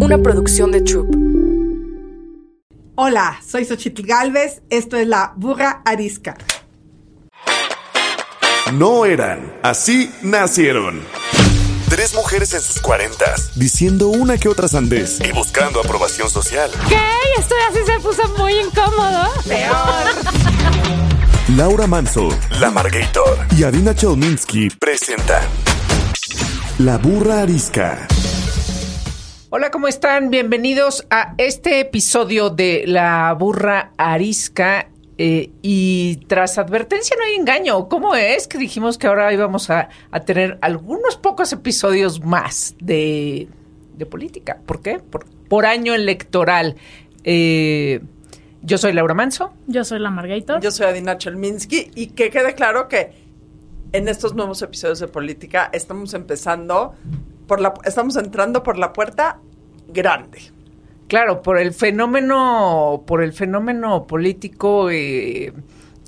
una producción de Troop. Hola, soy Xochitl Galvez, esto es la burra arisca. No eran, así nacieron. Tres mujeres en sus cuarentas, diciendo una que otra sandez y buscando aprobación social. ¿Qué? Esto así se puso muy incómodo. Laura Manso, La Margator y Adina Chelminsky presentan La Burra Arisca. Hola, ¿cómo están? Bienvenidos a este episodio de La Burra Arisca. Eh, y tras advertencia no hay engaño. ¿Cómo es que dijimos que ahora íbamos a, a tener algunos pocos episodios más de, de política? ¿Por qué? Por, por año electoral. Eh, yo soy Laura Manso. Yo soy la Margator. Yo soy Adina Chelminsky y que quede claro que en estos nuevos episodios de política estamos empezando por la estamos entrando por la puerta grande. Claro, por el fenómeno, por el fenómeno político eh,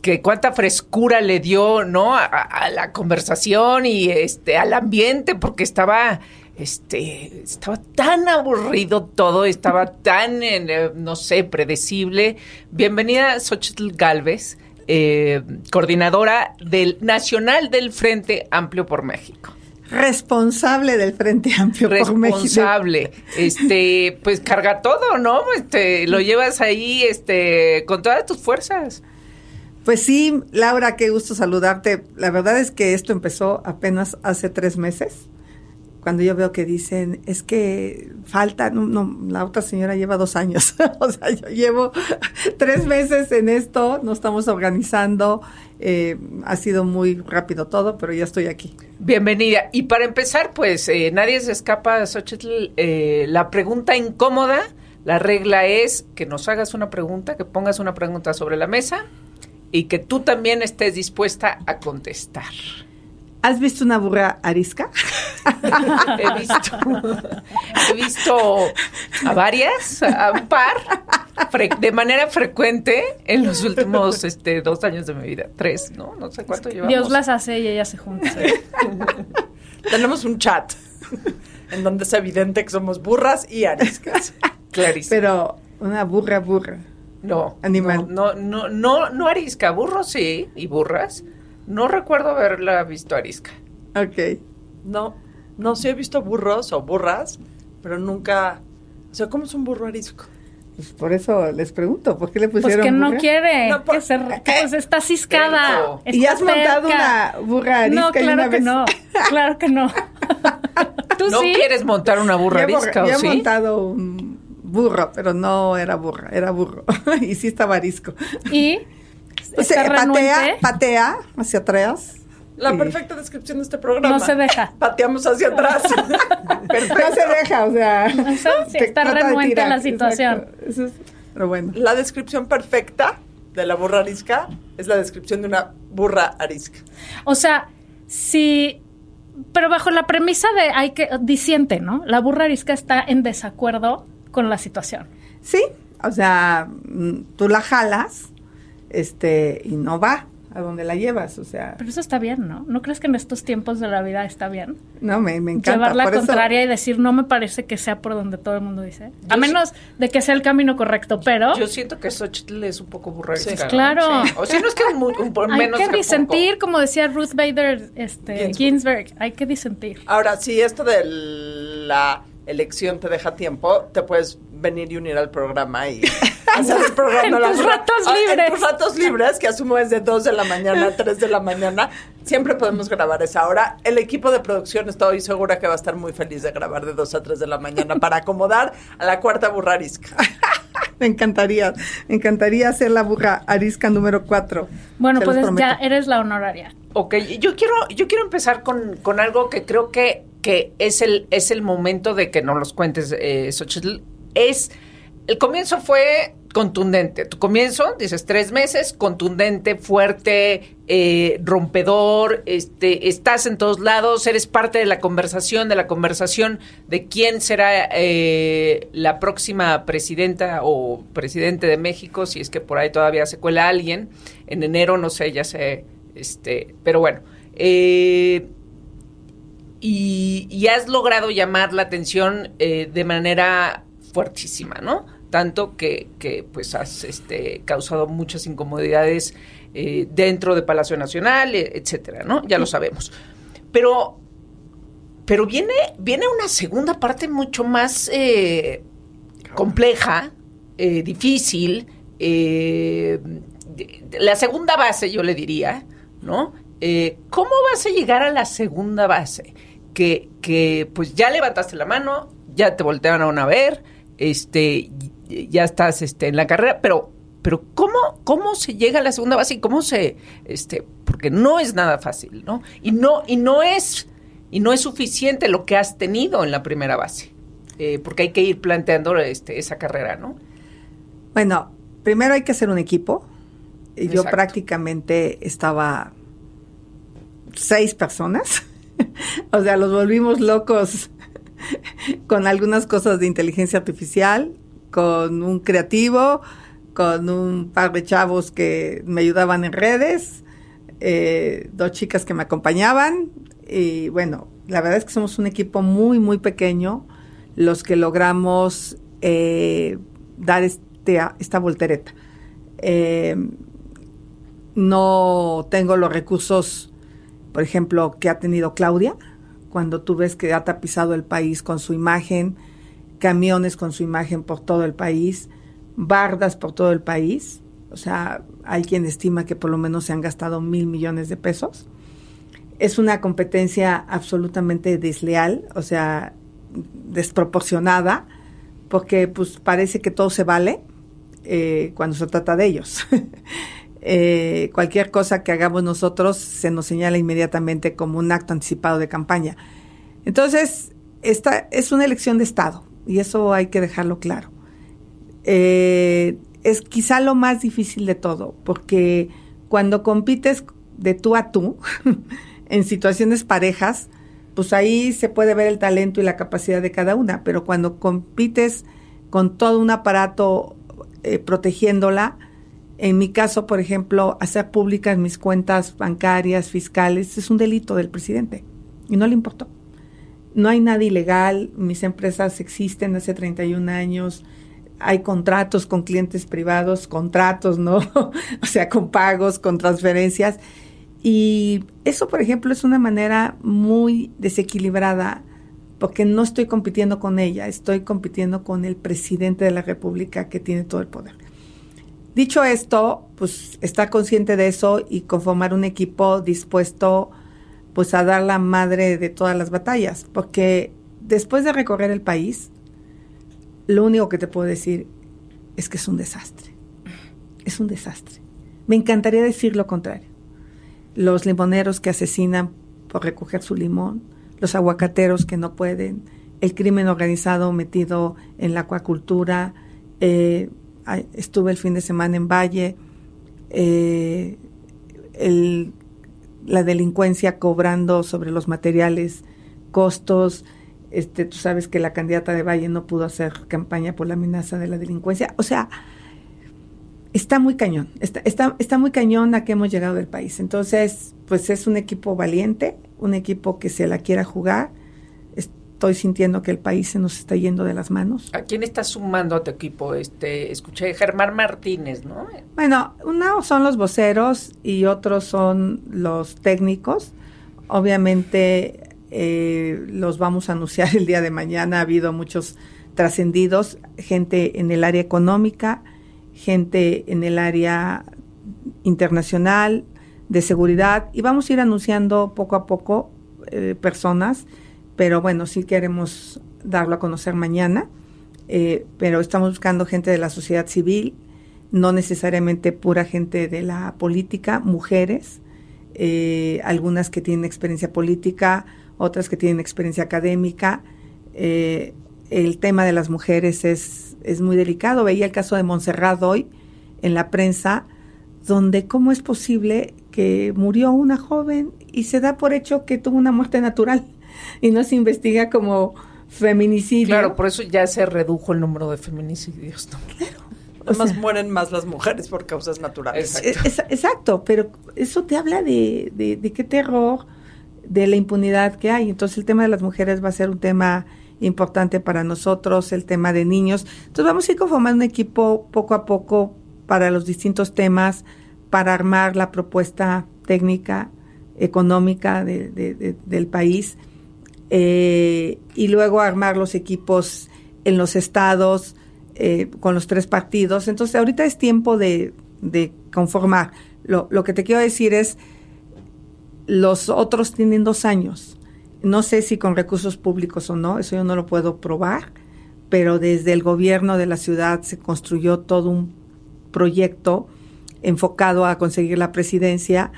que cuánta frescura le dio, ¿no? A, la conversación y este al ambiente, porque estaba este, estaba tan aburrido todo, estaba tan, eh, no sé, predecible. Bienvenida, Xochitl Galvez, eh, coordinadora del Nacional del Frente Amplio por México. Responsable del Frente Amplio por México. Responsable. Este, pues carga todo, ¿no? Este, lo llevas ahí, este, con todas tus fuerzas. Pues sí, Laura, qué gusto saludarte. La verdad es que esto empezó apenas hace tres meses cuando yo veo que dicen, es que falta, no, no, la otra señora lleva dos años, o sea, yo llevo tres meses en esto, no estamos organizando, eh, ha sido muy rápido todo, pero ya estoy aquí. Bienvenida. Y para empezar, pues eh, nadie se escapa, Xochitl, eh, la pregunta incómoda, la regla es que nos hagas una pregunta, que pongas una pregunta sobre la mesa y que tú también estés dispuesta a contestar. ¿Has visto una burra arisca? he visto, he visto a varias, a un par, de manera frecuente en los últimos este, dos años de mi vida. Tres, ¿no? No sé cuánto llevamos. Dios las hace y ellas se juntan. Tenemos un chat en donde es evidente que somos burras y ariscas. Clarísimo. Pero una burra, burra. No. Animal. No, no, no, no, no arisca. Burros sí, y burras. No recuerdo haberla visto arisca. Ok. No, no, sí he visto burros o burras, pero nunca... O sea, ¿cómo es un burro arisco? Pues por eso les pregunto, ¿por qué le pusieron Pues que no quiere, No, por- que se, pues está ciscada. Está ¿Y has montado una burra arisca No, y claro una que vez? no, claro que no. ¿Tú ¿No sí? quieres montar una burra Yo he arisca yo o he sí? montado un burro, pero no era burra, era burro. y sí estaba arisco. ¿Y? ¿Está patea, patea hacia atrás. La Sí. perfecta descripción de este programa. No se deja. Pateamos hacia atrás. No se deja, o sea. O sea, sí, te está renuente tirar, la situación. Eso es- pero bueno. La descripción perfecta de la burra arisca es la descripción de una burra arisca. O sea, si... Pero bajo la premisa de hay que... Disiente, ¿no? La burra arisca está en desacuerdo con la situación. Sí, o sea, mm, tú la jalas, este, y no va a donde la llevas, o sea, Pero eso está bien, ¿no? ¿No crees que en estos tiempos de la vida está bien? no, me, me encanta. Llevar la por eso- contraria y decir, no me parece que sea por donde todo el mundo dice. A menos de que sea el camino correcto, pero Yo siento que Xochitl es un poco burra Sí. Claro. Sí. O sea, no es que un, mu- un por hay menos que poco. disentir, como decía Ruth Bader este, Ginsburg. Ginsburg. Hay que disentir. Ahora, si esto de la elección te deja tiempo, te puedes venir y unir al programa y hacer el programa. En tus ra- ratos Ah, libres. En tus ratos libres, que asumo es de 2 de la mañana a 3 de la mañana, siempre podemos grabar esa hora. El equipo de producción estoy segura que va a estar muy feliz de grabar de 2 a 3 de la mañana para acomodar a la cuarta burrarisca. Me encantaría, me encantaría hacer la burra arisca número cuatro. Bueno, Se los pues ya eres la honoraria. Ok, yo quiero, yo quiero empezar con, con algo que creo que, que es, el, es el momento de que nos los cuentes, eh, Xochitl. Es, el comienzo fue contundente. Tu comienzo, dices tres meses, contundente, fuerte, eh, rompedor, este, estás en todos lados, eres parte de la conversación, de la conversación de quién será eh, la próxima presidenta o presidente de México, si es que por ahí todavía se cuela alguien. En enero, no sé, ya sé, este, pero bueno. Eh, y, y has logrado llamar la atención de manera fuertísima, ¿no? Tanto que, que pues has este, causado muchas incomodidades eh, dentro de Palacio Nacional, eh, etcétera, ¿no? Ya lo sabemos. Pero, pero viene, viene una segunda parte mucho más eh, compleja, eh, difícil, la segunda base, yo le diría, ¿no? ¿Cómo vas a llegar a la segunda base? Que, que pues ya levantaste la mano, ya te voltearon a ver, este, ya estás este, en la carrera, pero, pero ¿cómo, ¿cómo se llega a la segunda base y cómo se, este, porque no es nada fácil, ¿no? Y no, y no es, y no es suficiente lo que has tenido en la primera base, eh, porque hay que ir planteando este, esa carrera, ¿no? Bueno, primero hay que hacer un equipo. Yo prácticamente estaba seis personas. o sea, los volvimos locos con algunas cosas de inteligencia artificial, con un creativo, con un par de chavos que me ayudaban en redes, eh, dos chicas que me acompañaban. Y bueno, la verdad es que somos un equipo muy, muy pequeño, los que logramos eh, dar este, esta voltereta. Eh, no tengo los recursos, por ejemplo, que ha tenido Claudia, cuando tú ves que ha tapizado el país con su imagen, camiones con su imagen por todo el país, bardas por todo el país. O sea, hay quien estima que por lo menos se han gastado mil millones de pesos. Es una competencia absolutamente desleal, o sea, desproporcionada, porque pues parece que todo se vale eh, cuando se trata de ellos. Eh, cualquier cosa que hagamos nosotros se nos señala inmediatamente como un acto anticipado de campaña. Entonces, esta es una elección de Estado y eso hay que dejarlo claro. Eh, es quizá lo más difícil de todo, porque cuando compites de tú a tú, en situaciones parejas, pues ahí se puede ver el talento y la capacidad de cada una, pero cuando compites con todo un aparato eh, protegiéndola, en mi caso, por ejemplo, hacer públicas mis cuentas bancarias, fiscales, es un delito del presidente y no le importó. No hay nada ilegal, mis empresas existen hace 31 años, hay contratos con clientes privados, contratos, ¿no? o sea, con pagos, con transferencias. Y eso, por ejemplo, es una manera muy desequilibrada porque no estoy compitiendo con ella, estoy compitiendo con el presidente de la República que tiene todo el poder. Dicho esto, pues estar consciente de eso y conformar un equipo dispuesto pues a dar la madre de todas las batallas, porque después de recorrer el país, lo único que te puedo decir es que es un desastre. Es un desastre. Me encantaría decir lo contrario. Los limoneros que asesinan por recoger su limón, los aguacateros que no pueden, el crimen organizado metido en la acuacultura, eh, estuve el fin de semana en Valle, eh, el, la delincuencia cobrando sobre los materiales, costos. Este, tú sabes que la candidata de Valle no pudo hacer campaña por la amenaza de la delincuencia. O sea, está muy cañón, está, está, está muy cañón a que hemos llegado del país. Entonces, pues es un equipo valiente, un equipo que se la quiera jugar. Estoy sintiendo que el país se nos está yendo de las manos. ¿A quién estás sumando a tu equipo? Este, escuché Germán Martínez, ¿no? Bueno, uno son los voceros y otros son los técnicos. Obviamente eh, los vamos a anunciar el día de mañana. Ha habido muchos trascendidos, gente en el área económica, gente en el área internacional, de seguridad, y vamos a ir anunciando poco a poco eh, personas, pero bueno, sí queremos darlo a conocer mañana, eh, pero estamos buscando gente de la sociedad civil, no necesariamente pura gente de la política, mujeres, eh, algunas que tienen experiencia política, otras que tienen experiencia académica. Eh, el tema de las mujeres es, es muy delicado. Veía el caso de Montserrat hoy en la prensa, donde cómo es posible que murió una joven y se da por hecho que tuvo una muerte natural y no se investiga como feminicidio. Claro, por eso ya se redujo el número de feminicidios. ¿no? Claro. Además sea, mueren más las mujeres por causas naturales. Exacto, es, es, exacto pero eso te habla de, de, de, qué terror de la impunidad que hay. Entonces el tema de las mujeres va a ser un tema importante para nosotros, el tema de niños. Entonces vamos a ir conformando un equipo poco a poco para los distintos temas, para armar la propuesta técnica, económica del país, eh, y luego armar los equipos en los estados eh, con los tres partidos. Entonces ahorita es tiempo de, conformar. Lo, lo que te quiero decir es, los otros tienen dos años no sé si con recursos públicos o no, eso yo no lo puedo probar, pero desde el gobierno de la ciudad se construyó todo un proyecto enfocado a conseguir la presidencia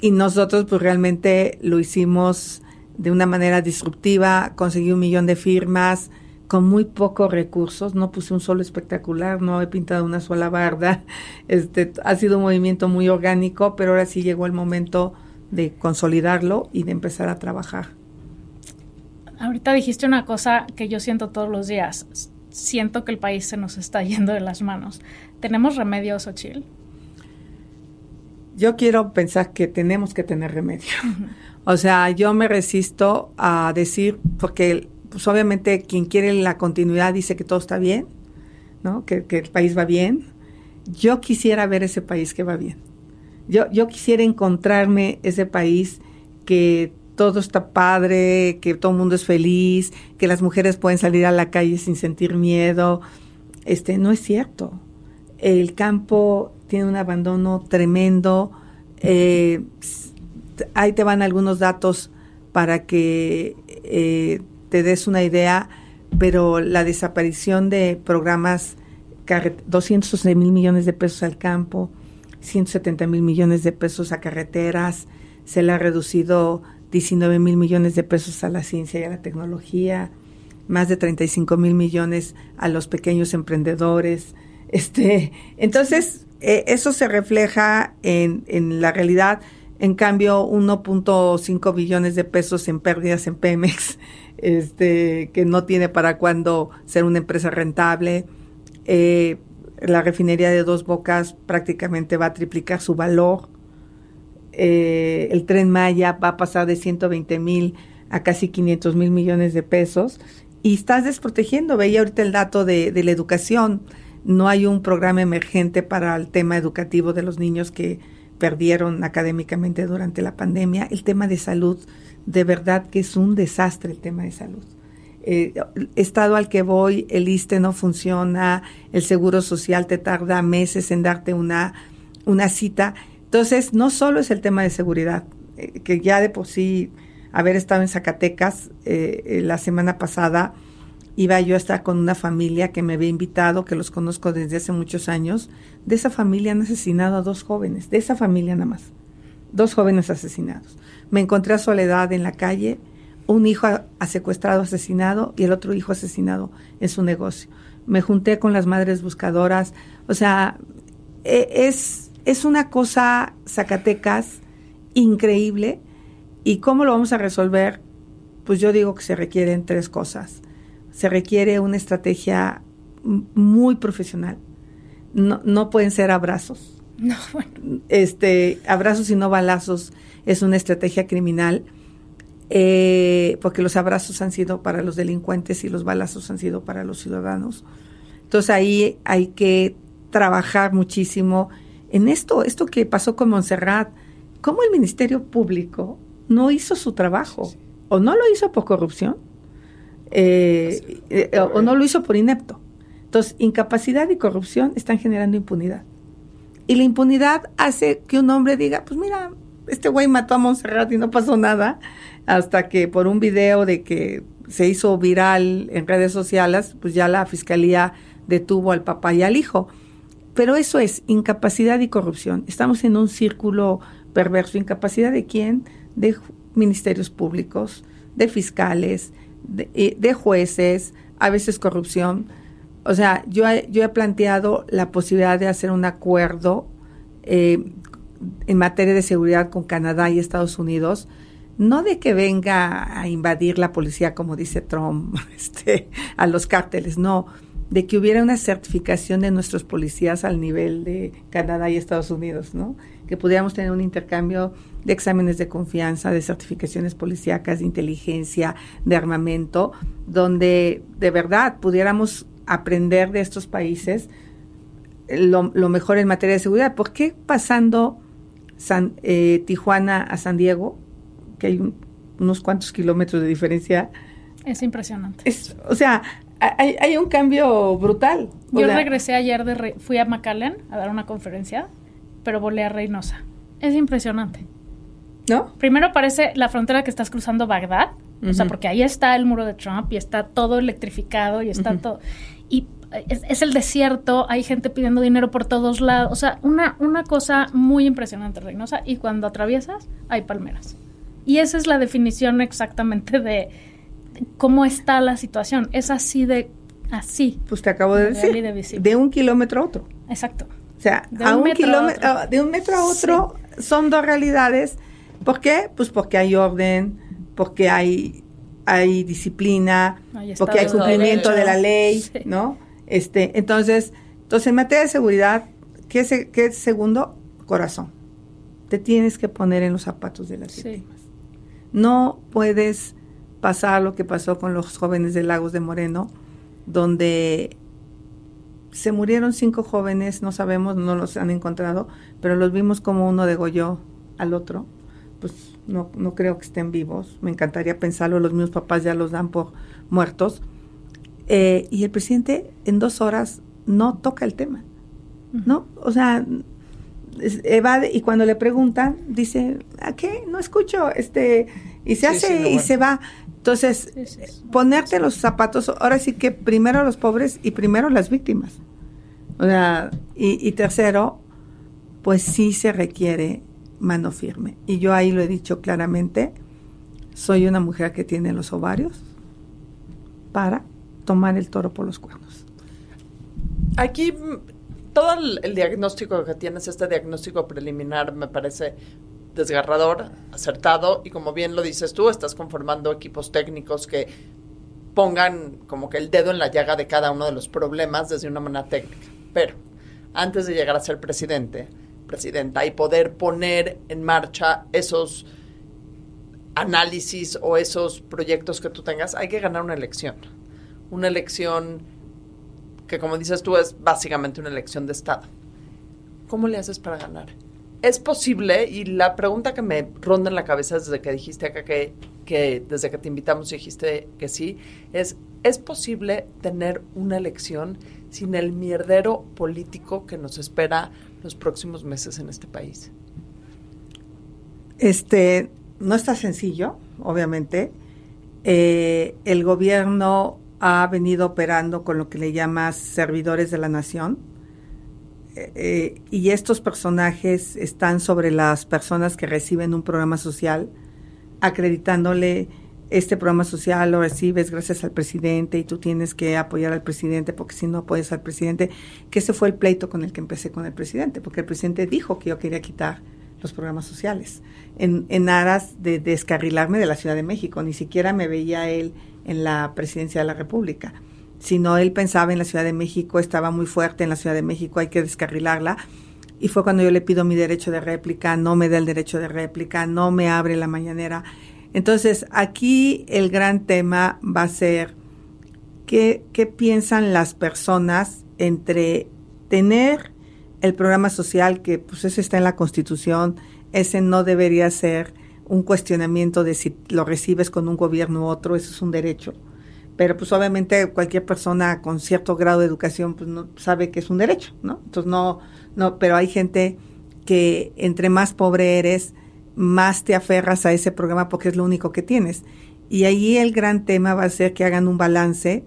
y nosotros pues realmente lo hicimos de una manera disruptiva, conseguí un millón de firmas con muy pocos recursos, no puse un solo espectacular, no he pintado una sola barda, este, ha sido un movimiento muy orgánico, pero ahora sí llegó el momento de consolidarlo y de empezar a trabajar. Ahorita dijiste una cosa que yo siento todos los días. Siento que el país se nos está yendo de las manos. ¿Tenemos remedios, Ochil? Yo quiero pensar que tenemos que tener remedio. O sea, yo me resisto a decir, porque pues obviamente quien quiere la continuidad dice que todo está bien, ¿no? Que, que, el país va bien. Yo quisiera ver ese país que va bien. Yo, yo quisiera encontrarme ese país que todo está padre, que todo el mundo es feliz, que las mujeres pueden salir a la calle sin sentir miedo. Este, no es cierto. El campo tiene un abandono tremendo. Eh, ahí te van algunos datos para que eh, te des una idea, pero la desaparición de programas, 211 mil millones de pesos al campo, 170 mil millones de pesos a carreteras, se le ha reducido 19 mil millones de pesos a la ciencia y a la tecnología, más de 35 mil millones a los pequeños emprendedores. Este, entonces, eh, eso se refleja en, en la realidad. En cambio, 1.5 billones de pesos en pérdidas en Pemex, este, que no tiene para cuándo ser una empresa rentable. Eh, la refinería de Dos Bocas prácticamente va a triplicar su valor eh, el tren Maya va a pasar de 120 mil a casi 500 mil millones de pesos y estás desprotegiendo. Veía ahorita el dato de, la educación. No hay un programa emergente para el tema educativo de los niños que perdieron académicamente durante la pandemia. El tema de salud, de verdad que es un desastre el tema de salud. Eh, estado al que voy, el ISTE no funciona, el Seguro Social te tarda meses en darte una, una cita entonces, no solo es el tema de seguridad, eh, que ya de por sí, haber estado en Zacatecas eh, eh, la semana pasada, iba yo a estar con una familia que me había invitado, que los conozco desde hace muchos años. De esa familia han asesinado a dos jóvenes, de esa familia nada más. Dos jóvenes asesinados. Me encontré a Soledad en la calle, un hijo ha, secuestrado, asesinado y el otro hijo asesinado en su negocio. Me junté con las madres buscadoras. O sea, e, es es una cosa, Zacatecas, increíble. ¿Y cómo lo vamos a resolver? Pues yo digo que se requieren tres cosas. Se requiere una estrategia muy profesional. No, no pueden ser abrazos. No, bueno. Este, abrazos y no balazos es una estrategia criminal. Eh, porque los abrazos han sido para los delincuentes y los balazos han sido para los ciudadanos. Entonces ahí hay que trabajar muchísimo en esto, esto que pasó con Montserrat, ¿cómo el Ministerio Público no hizo su trabajo? ¿O no lo hizo por corrupción? Eh, eh, o no lo hizo por inepto. Entonces, incapacidad y corrupción están generando impunidad. Y la impunidad hace que un hombre diga, pues mira, este güey mató a Montserrat y no pasó nada, hasta que por un video de que se hizo viral en redes sociales, pues ya la fiscalía detuvo al papá y al hijo. Pero eso es incapacidad y corrupción. Estamos en un círculo perverso. ¿Incapacidad de quién? De ministerios públicos, de fiscales, de, eh, jueces, a veces corrupción. O sea, yo, yo he planteado la posibilidad de hacer un acuerdo eh, en materia de seguridad con Canadá y Estados Unidos, no de que venga a invadir la policía, como dice Trump, este, a los cárteles, no, de que hubiera una certificación de nuestros policías al nivel de Canadá y Estados Unidos, ¿no? Que pudiéramos tener un intercambio de exámenes de confianza, de certificaciones policíacas, de inteligencia, de armamento, donde de verdad pudiéramos aprender de estos países lo, lo mejor en materia de seguridad. ¿Por qué pasando San, eh, Tijuana a San Diego, que hay un- unos cuantos kilómetros de diferencia? Es impresionante. Es, o sea, hay, hay un cambio brutal. O Yo sea, regresé ayer de Re- fui a McAllen a dar una conferencia, pero volé a Reynosa. Es impresionante. ¿No? Primero parece la frontera que estás cruzando Bagdad, o sea, porque ahí está el muro de Trump y está todo electrificado y está Ujú. todo. Y es, es el desierto, hay gente pidiendo dinero por todos lados, o sea, una, una cosa muy impresionante, Reynosa. Y cuando atraviesas, hay palmeras. Y esa es la definición exactamente de, cómo está la situación. Es así de, así. Pues te acabo de De decir, de de un kilómetro a otro. Exacto. O sea, De a un un metro a kilómetro, ah, de un metro a otro son dos realidades. ¿Por qué? Pues porque hay orden, porque hay, hay disciplina, Hay porque hay cumplimiento de la ley, Sí. ¿no? Este, entonces, entonces en materia de seguridad, ¿qué es, qué segundo? Corazón. Te tienes que poner en los zapatos de las Sí. víctimas. No puedes pasar lo que pasó con los jóvenes de Lagos de Moreno, donde se murieron cinco jóvenes, no sabemos, no los han encontrado, pero los vimos como uno degolló al otro. Pues no, no creo que estén vivos. Me encantaría pensarlo, los mismos papás ya los dan por muertos. Eh, y el presidente en dos horas no toca el tema, ¿no? O sea, evade y cuando le preguntan dice, ¿a qué? No escucho, este, y se Sí, hace sí, no, y se va. Entonces, sí. ponerte los zapatos, ahora sí que primero los pobres y primero las víctimas. O sea, y, y tercero, pues sí se requiere mano firme. Y yo ahí lo he dicho claramente, soy una mujer que tiene los ovarios para tomar el toro por los cuernos. Aquí mm, todo el, el diagnóstico que tienes, este diagnóstico preliminar, me parece desgarrador, acertado, y como bien lo dices tú, estás conformando equipos técnicos que pongan como que el dedo en la llaga de cada uno de los problemas desde una manera técnica. Pero antes de llegar a ser presidente, presidenta, y poder poner en marcha esos análisis o esos proyectos que tú tengas, hay que ganar una elección. Una elección que, como dices tú, es básicamente una elección de Estado. ¿Cómo le haces para ganar? Es posible, y la pregunta que me ronda en la cabeza desde que dijiste acá que, que desde que te invitamos dijiste que sí, es, ¿es posible tener una elección sin el mierdero político que nos espera los próximos meses en este país? Este, no está sencillo, obviamente. Eh, el gobierno ha venido operando con lo que le llamas servidores de la nación. Eh, y estos personajes están sobre las personas que reciben un programa social, acreditándole este programa social lo recibes gracias al presidente y tú tienes que apoyar al presidente porque si no apoyas al presidente, que ese fue el pleito con el que empecé con el presidente, porque el presidente dijo que yo quería quitar los programas sociales en, en aras de descarrilarme de la Ciudad de México, ni siquiera me veía él en la presidencia de la República, sino él pensaba en la Ciudad de México, estaba muy fuerte en la Ciudad de México, hay que descarrilarla. Y fue cuando yo le pido mi derecho de réplica, no me da el derecho de réplica, no me abre la mañanera. Entonces, aquí el gran tema va a ser qué, qué piensan las personas entre tener el programa social, que pues ese está en la Constitución, ese no debería ser un cuestionamiento de si lo recibes con un gobierno u otro, eso es un derecho. Pero pues obviamente cualquier persona con cierto grado de educación pues no sabe que es un derecho, ¿no? Entonces no, no, pero hay gente que entre más pobre eres, más te aferras a ese programa porque es lo único que tienes. Y ahí el gran tema va a ser que hagan un balance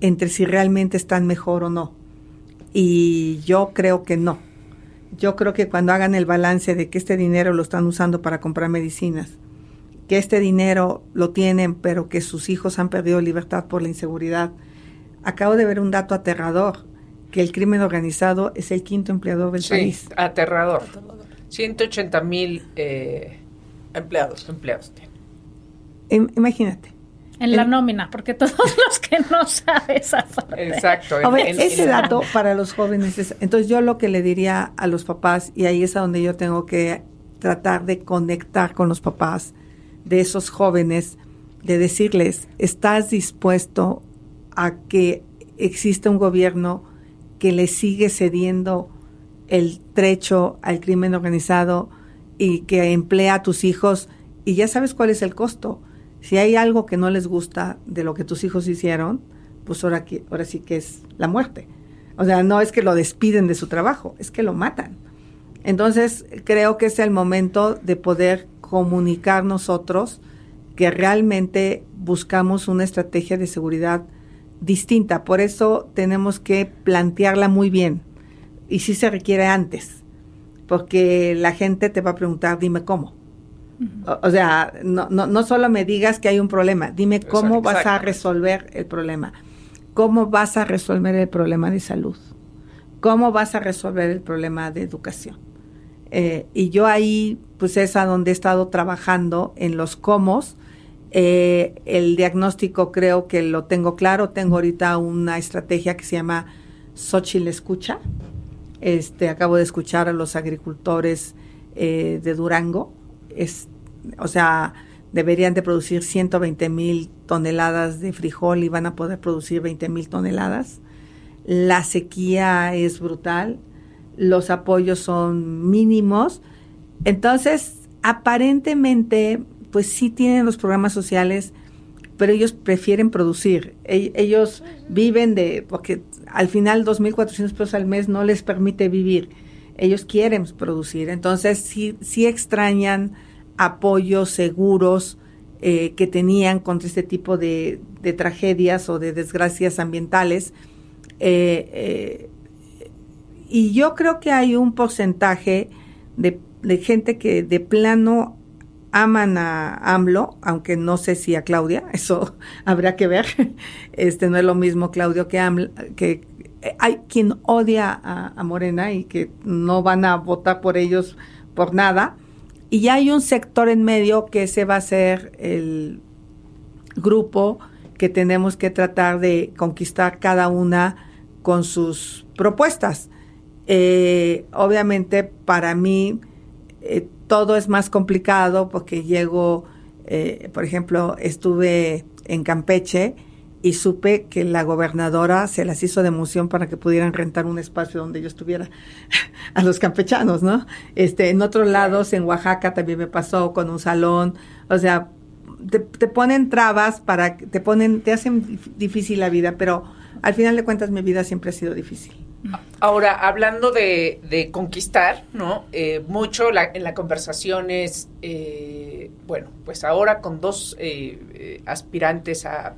entre si realmente están mejor o no. Y yo creo que no. Yo creo que cuando hagan el balance de que este dinero lo están usando para comprar medicinas, que este dinero lo tienen, pero que sus hijos han perdido libertad por la inseguridad. Acabo de ver un dato aterrador, que el crimen organizado es el quinto empleador del Sí, país. aterrador. 180 mil eh, Empleados. empleados tiene. Im- Imagínate. En la nómina, porque todos los que no saben esa parte. Exacto. A en- ver, en- ese en- dato para los jóvenes es, entonces yo lo que le diría a los papás, y ahí es a donde yo tengo que tratar de conectar con los papás de esos jóvenes, de decirles, ¿estás dispuesto a que exista un gobierno que le sigue cediendo el trecho al crimen organizado y que emplea a tus hijos? Y ya sabes cuál es el costo. Si hay algo que no les gusta de lo que tus hijos hicieron, pues ahora, que- ahora sí que es la muerte. O sea, no es que lo despiden de su trabajo, es que lo matan. Entonces, creo que es el momento de poder comunicar nosotros que realmente buscamos una estrategia de seguridad distinta. Por eso tenemos que plantearla muy bien. Y sí se requiere antes, porque la gente te va a preguntar, dime cómo. O, o sea, no, no, no solo me digas que hay un problema, dime cómo vas a resolver el problema. ¿Cómo vas a resolver el problema de salud? ¿Cómo vas a resolver el problema de educación? Eh, y yo ahí, pues es a donde he estado trabajando en los cómo. Eh, el diagnóstico creo que lo tengo claro. Tengo ahorita una estrategia que se llama Xochitl Escucha. Este, acabo de escuchar a los agricultores eh, de Durango. Es, o sea, deberían de producir 120 mil toneladas de frijol y van a poder producir 20 mil toneladas. La sequía es brutal, los apoyos son mínimos. Entonces, aparentemente, pues sí tienen los programas sociales, pero ellos prefieren producir. Ellos viven de, porque al final 2.400 pesos al mes no les permite vivir. Ellos quieren producir. Entonces, sí, sí extrañan apoyos seguros eh, que tenían contra este tipo de, tragedias o de desgracias ambientales. Eh, eh, y yo creo que hay un porcentaje de gente que de plano aman a AMLO, aunque no sé si a Claudia, eso habrá que ver. Este no es lo mismo Claudio que AMLO, que eh, hay quien odia a, Morena y que no van a votar por ellos por nada. Y ya hay un sector en medio que ese va a ser el grupo que tenemos que tratar de conquistar cada una con sus propuestas. Eh, obviamente para mí eh, todo es más complicado porque llego, eh, por ejemplo, estuve en Campeche y supe que la gobernadora se las hizo de emoción para que pudieran rentar un espacio donde yo estuviera a los campechanos, ¿no? Este, en otros lados, en Oaxaca también me pasó con un salón, o sea, te, te ponen trabas para, que- te ponen, te hacen dif- difícil la vida, pero al final de cuentas mi vida siempre ha sido difícil. Ahora, hablando de, conquistar, ¿no? Eh, mucho en la conversación es, eh, bueno, pues ahora con dos eh, aspirantes a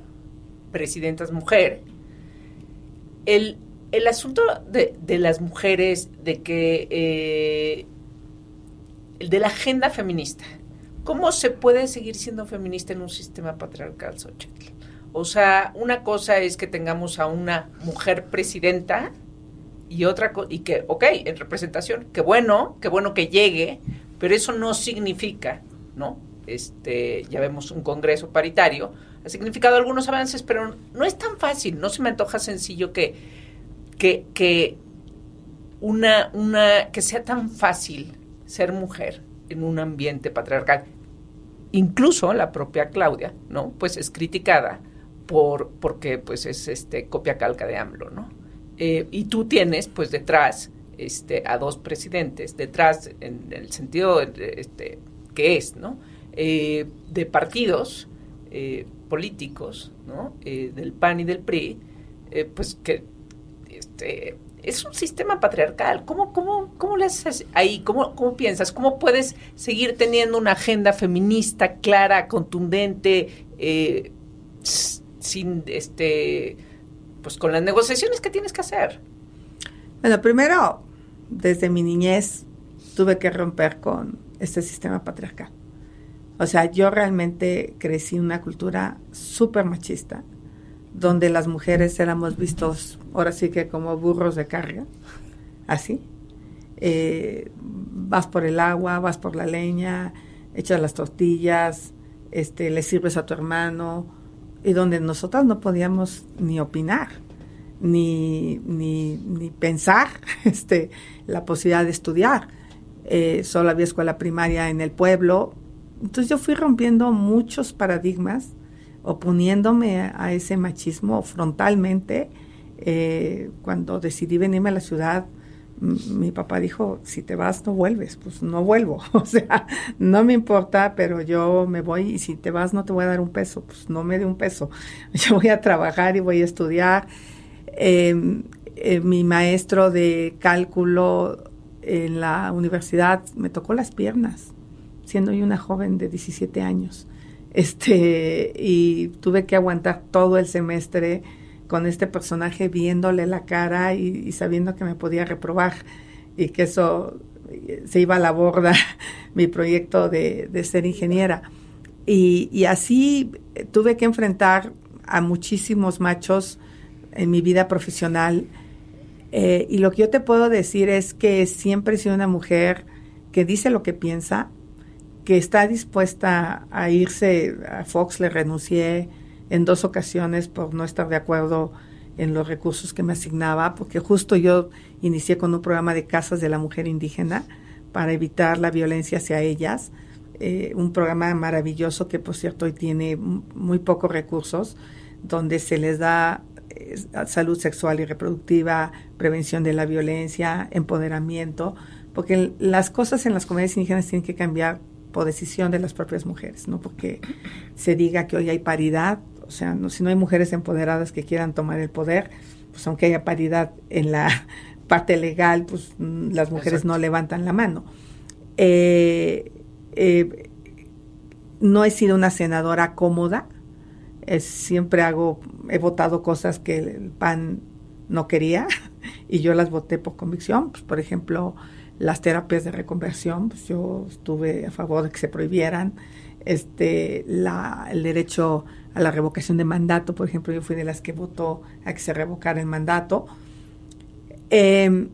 presidentas mujer, el, el asunto de, las mujeres, de que, de la agenda feminista, ¿cómo se puede seguir siendo feminista en un sistema patriarcal, Xochitl? O sea, una cosa es que tengamos a una mujer presidenta, y otra y que ok en representación qué bueno qué bueno que llegue pero eso no significa no este ya vemos un congreso paritario ha significado algunos avances pero no es tan fácil no se me antoja sencillo que que, que una una que sea tan fácil ser mujer en un ambiente patriarcal. Incluso la propia Claudia no pues es criticada por porque pues es este copia calca de AMLO no eh, y tú tienes pues detrás este, a dos presidentes, detrás en el sentido este, que es, ¿no? Eh, de partidos eh, políticos, ¿no? Eh, del PAN y del PRI, pues que este, es un sistema patriarcal. ¿Cómo, cómo, cómo le haces ahí? ¿Cómo, ¿Cómo piensas? ¿Cómo puedes seguir teniendo una agenda feminista clara, contundente, sin este pues con las negociaciones que tienes que hacer. Bueno, primero, desde mi niñez tuve que romper con este sistema patriarcal. O sea, yo realmente crecí en una cultura súper machista, donde las mujeres éramos vistos, ahora sí que como burros de carga, así. Eh, vas por el agua, vas por la leña, echas las tortillas, este, le sirves a tu hermano. Y donde nosotras no podíamos ni opinar, ni, ni, ni pensar este, la posibilidad de estudiar. Eh, solo había escuela primaria en el pueblo. Entonces yo fui rompiendo muchos paradigmas, oponiéndome a, ese machismo frontalmente. Eh, cuando decidí venirme a la ciudad, mi papá dijo, si te vas no vuelves, pues no vuelvo, o sea, no me importa, pero yo me voy y si te vas no te voy a dar un peso, pues no me dé un peso, yo voy a trabajar y voy a estudiar. Em, eh, mi maestro de cálculo en la universidad me tocó las piernas, siendo yo una joven de 17 años, este, y tuve que aguantar todo el semestre con este personaje viéndole la cara y, sabiendo que me podía reprobar y que eso eh, se iba a la borda mi proyecto de, ser ingeniera. Y, así tuve que enfrentar a muchísimos machos en mi vida profesional. Eh, y lo que yo te puedo decir es que siempre he sido una mujer que dice lo que piensa, que está dispuesta a irse, a Fox le renuncié, en dos ocasiones por no estar de acuerdo en los recursos que me asignaba, porque justo yo inicié con un programa de casas de la mujer indígena para evitar la violencia hacia ellas, eh, un programa maravilloso que por cierto hoy tiene muy pocos recursos, donde se les da eh, salud sexual y reproductiva, prevención de la violencia, empoderamiento, porque las cosas en las comunidades indígenas tienen que cambiar por decisión de las propias mujeres, no porque se diga que hoy hay paridad, o sea, no, si no hay mujeres empoderadas que quieran tomar el poder, pues aunque haya paridad en la parte legal, pues mm, las mujeres no levantan la mano. Eh, eh, no he sido una senadora cómoda, siempre hago, he votado cosas que el PAN no quería y yo las voté por convicción, pues, por ejemplo, las terapias de reconversión, pues yo estuve a favor de que se prohibieran, este, la, el derecho a la revocación de mandato, por ejemplo, yo fui de las que votó a que se revocara el mandato. Em,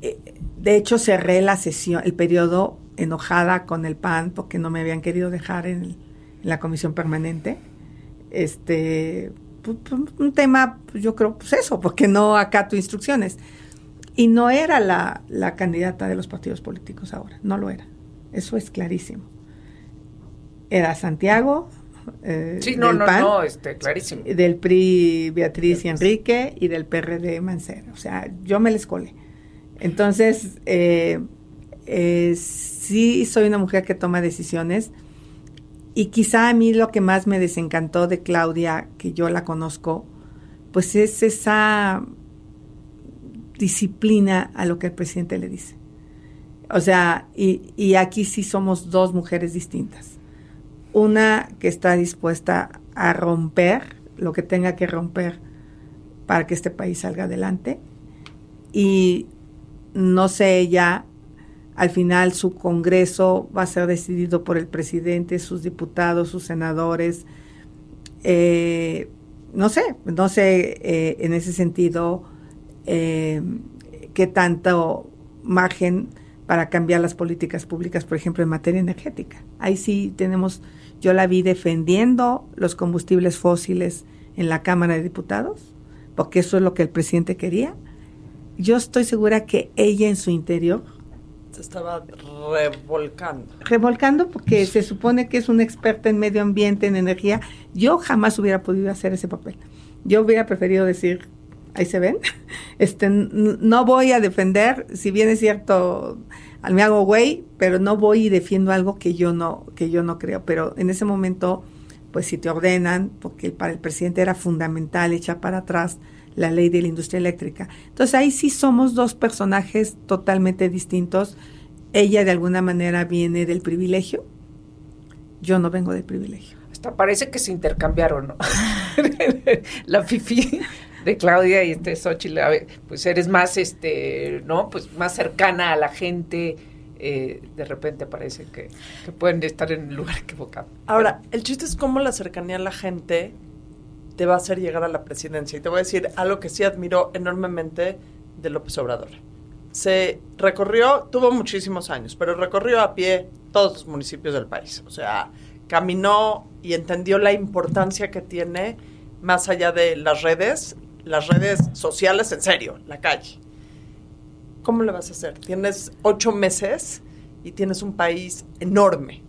eh, de hecho, cerré la sesión, el periodo enojada con el PAN porque no me habían querido dejar en, la comisión permanente. Este, un tema, yo creo, pues eso, porque no acato instrucciones. Y no era la, la candidata de los partidos políticos ahora, no lo era. Eso es clarísimo. Era Santiago, eh, sí, no, no, no, este, clarísimo. Del PRI Beatriz y Enrique y del PRD Mancera. O sea, yo me les colé. Entonces, eh, eh, sí soy una mujer que toma decisiones y quizá a mí lo que más me desencantó de Claudia, que yo la conozco, pues es esa disciplina a lo que el presidente le dice. O sea, y, y aquí sí somos dos mujeres distintas una que está dispuesta a romper lo que tenga que romper para que este país salga adelante. Y no sé ella, al final su Congreso va a ser decidido por el presidente, sus diputados, sus senadores. Eh, no sé, no sé eh, en ese sentido eh, qué tanto margen para cambiar las políticas públicas, por ejemplo, en materia energética. Ahí sí tenemos yo la vi defendiendo los combustibles fósiles en la Cámara de Diputados, porque eso es lo que el presidente quería. Yo estoy segura que ella en su interior se estaba revolcando. Revolcando porque se supone que es una experta en medio ambiente, en energía. Yo jamás hubiera podido hacer ese papel. Yo hubiera preferido decir, ahí se ven, este, no voy a defender, si bien es cierto, me hago güey, pero no voy y defiendo algo que yo no, que yo no creo. Pero en ese momento, pues si te ordenan, porque para el presidente era fundamental echar para atrás la ley de la industria eléctrica. Entonces ahí sí somos dos personajes totalmente distintos. Ella de alguna manera viene del privilegio, yo no vengo del privilegio. Hasta parece que se intercambiaron, ¿no? la fifi de Claudia y este Xochitl, pues eres más, este, ¿no? Pues más cercana a la gente, eh, de repente parece que, pueden estar en el lugar equivocado. Ahora, el chiste es cómo la cercanía a la gente te va a hacer llegar a la presidencia. Y te voy a decir algo que sí admiro enormemente de López Obrador. Se recorrió, tuvo muchísimos años, pero recorrió a pie todos los municipios del país. O sea, caminó y entendió la importancia que tiene más allá de las redes, las redes sociales en serio, la calle. ¿Cómo le vas a hacer? Tienes ocho meses y tienes un país enorme.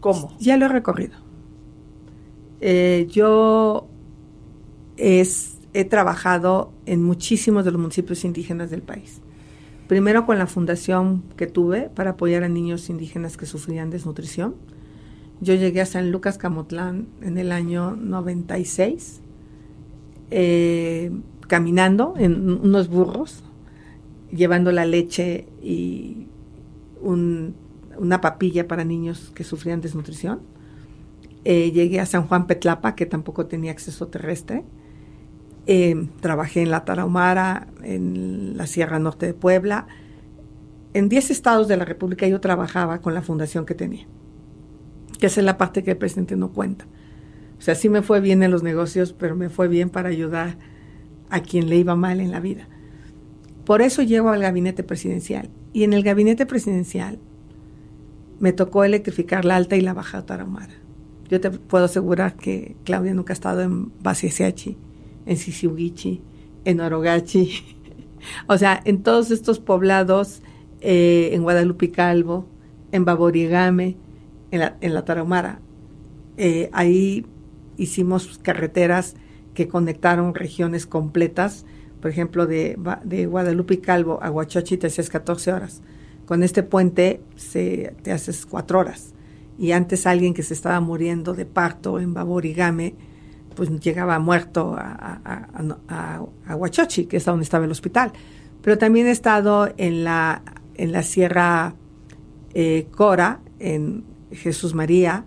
¿Cómo? Ya lo he recorrido. Eh, yo he trabajado en muchísimos de los municipios indígenas del país. Primero con la fundación que tuve para apoyar a niños indígenas que sufrían desnutrición. Yo llegué a San Lucas Camotlán en el año 96, eh, caminando en unos burros, llevando la leche y una papilla para niños que sufrían desnutrición. Eh, llegué a San Juan Petlapa, que tampoco tenía acceso terrestre. Eh, trabajé en la Tarahumara, en la Sierra Norte de Puebla. En 10 estados de la República yo trabajaba con la fundación que tenía, que es la parte que el presidente no cuenta. O sea, sí me fue bien en los negocios, pero me fue bien para ayudar a quien le iba mal en la vida. Por eso llego al gabinete presidencial. Y en el gabinete presidencial me tocó electrificar la alta y la baja Tarahumara. Yo te puedo asegurar que Claudia nunca ha estado en Basiasiachi en Sisiugichi, en Orogachi, o sea, en todos estos poblados, eh, en Guadalupe Calvo, en Baborigame, en la, en la Tarahumara. Eh, ahí hicimos carreteras que conectaron regiones completas, por ejemplo, de, Guadalupe Calvo a Huachochi te hacías 14 horas. Con este puente se, te haces 4 horas. Y antes alguien que se estaba muriendo de parto en Baborigame, pues llegaba muerto a, a, que es donde estaba el hospital. Pero también he estado en la, en la Sierra eh, Cora, en Jesús María,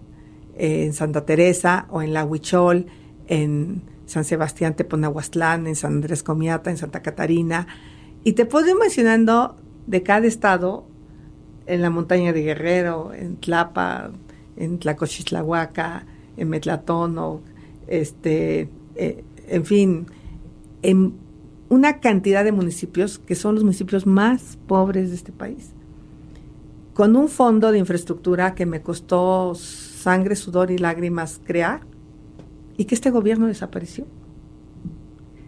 en Santa Teresa, o en la Huichol, en San Sebastián Teponahuastlán, en San Andrés Comiata, en Santa Catarina. Y te puedo ir mencionando de cada estado, en la montaña de Guerrero, en Tlapa, en Tlacochitlahuaca, en Metlatón, o este, eh, en fin, en una cantidad de municipios que son los municipios más pobres de este país. Con un fondo de infraestructura que me costó sangre, sudor y lágrimas crear, y que este gobierno desapareció.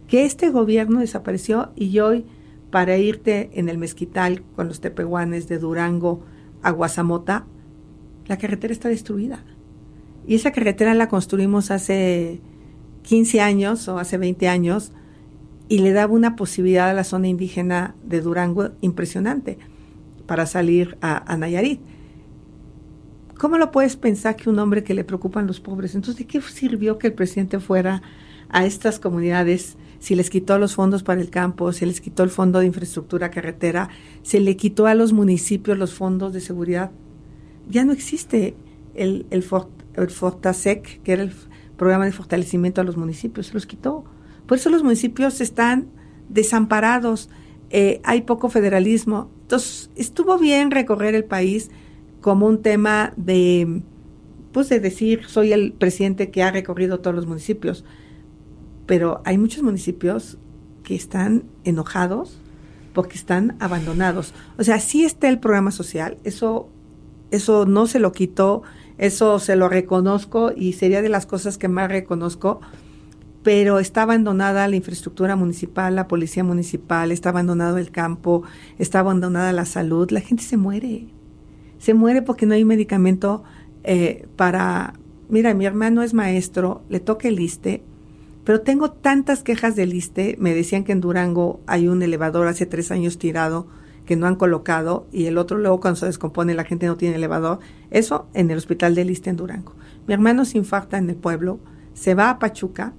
Que este gobierno desapareció y hoy, para irte en el mezquital con los tepehuanes de Durango a Guasamota, la carretera está destruida. Y esa carretera la construimos hace 15 años o hace 20 años y le daba una posibilidad a la zona indígena de Durango impresionante para salir a, Nayarit. ¿Cómo lo puedes pensar que un hombre que le preocupan los pobres? Entonces, ¿de qué sirvió que el presidente fuera a estas comunidades si les quitó los fondos para el campo, se les quitó el fondo de infraestructura carretera, se le quitó a los municipios los fondos de seguridad? Ya no existe el, el, Fortasec, que era el programa de fortalecimiento a los municipios, se los quitó. Por eso los municipios están desamparados, eh, hay poco federalismo. Entonces, estuvo bien recorrer el país como un tema de, pues de decir, soy el presidente que ha recorrido todos los municipios, pero hay muchos municipios que están enojados porque están abandonados. O sea, sí está el programa social, eso, eso no se lo quitó eso se lo reconozco y sería de las cosas que más reconozco, pero está abandonada la infraestructura municipal, la policía municipal, está abandonado el campo, está abandonada la salud, la gente se muere. Se muere porque no hay medicamento eh, para... Mira, mi hermano es maestro, le toca el ISTE, pero tengo tantas quejas del ISTE, me decían que en Durango hay un elevador hace tres años tirado, que no han colocado y el otro luego cuando se descompone la gente no tiene elevador. Eso en el hospital de Lista en Durango. Mi hermano se infarta en el pueblo, se va a Pachuca,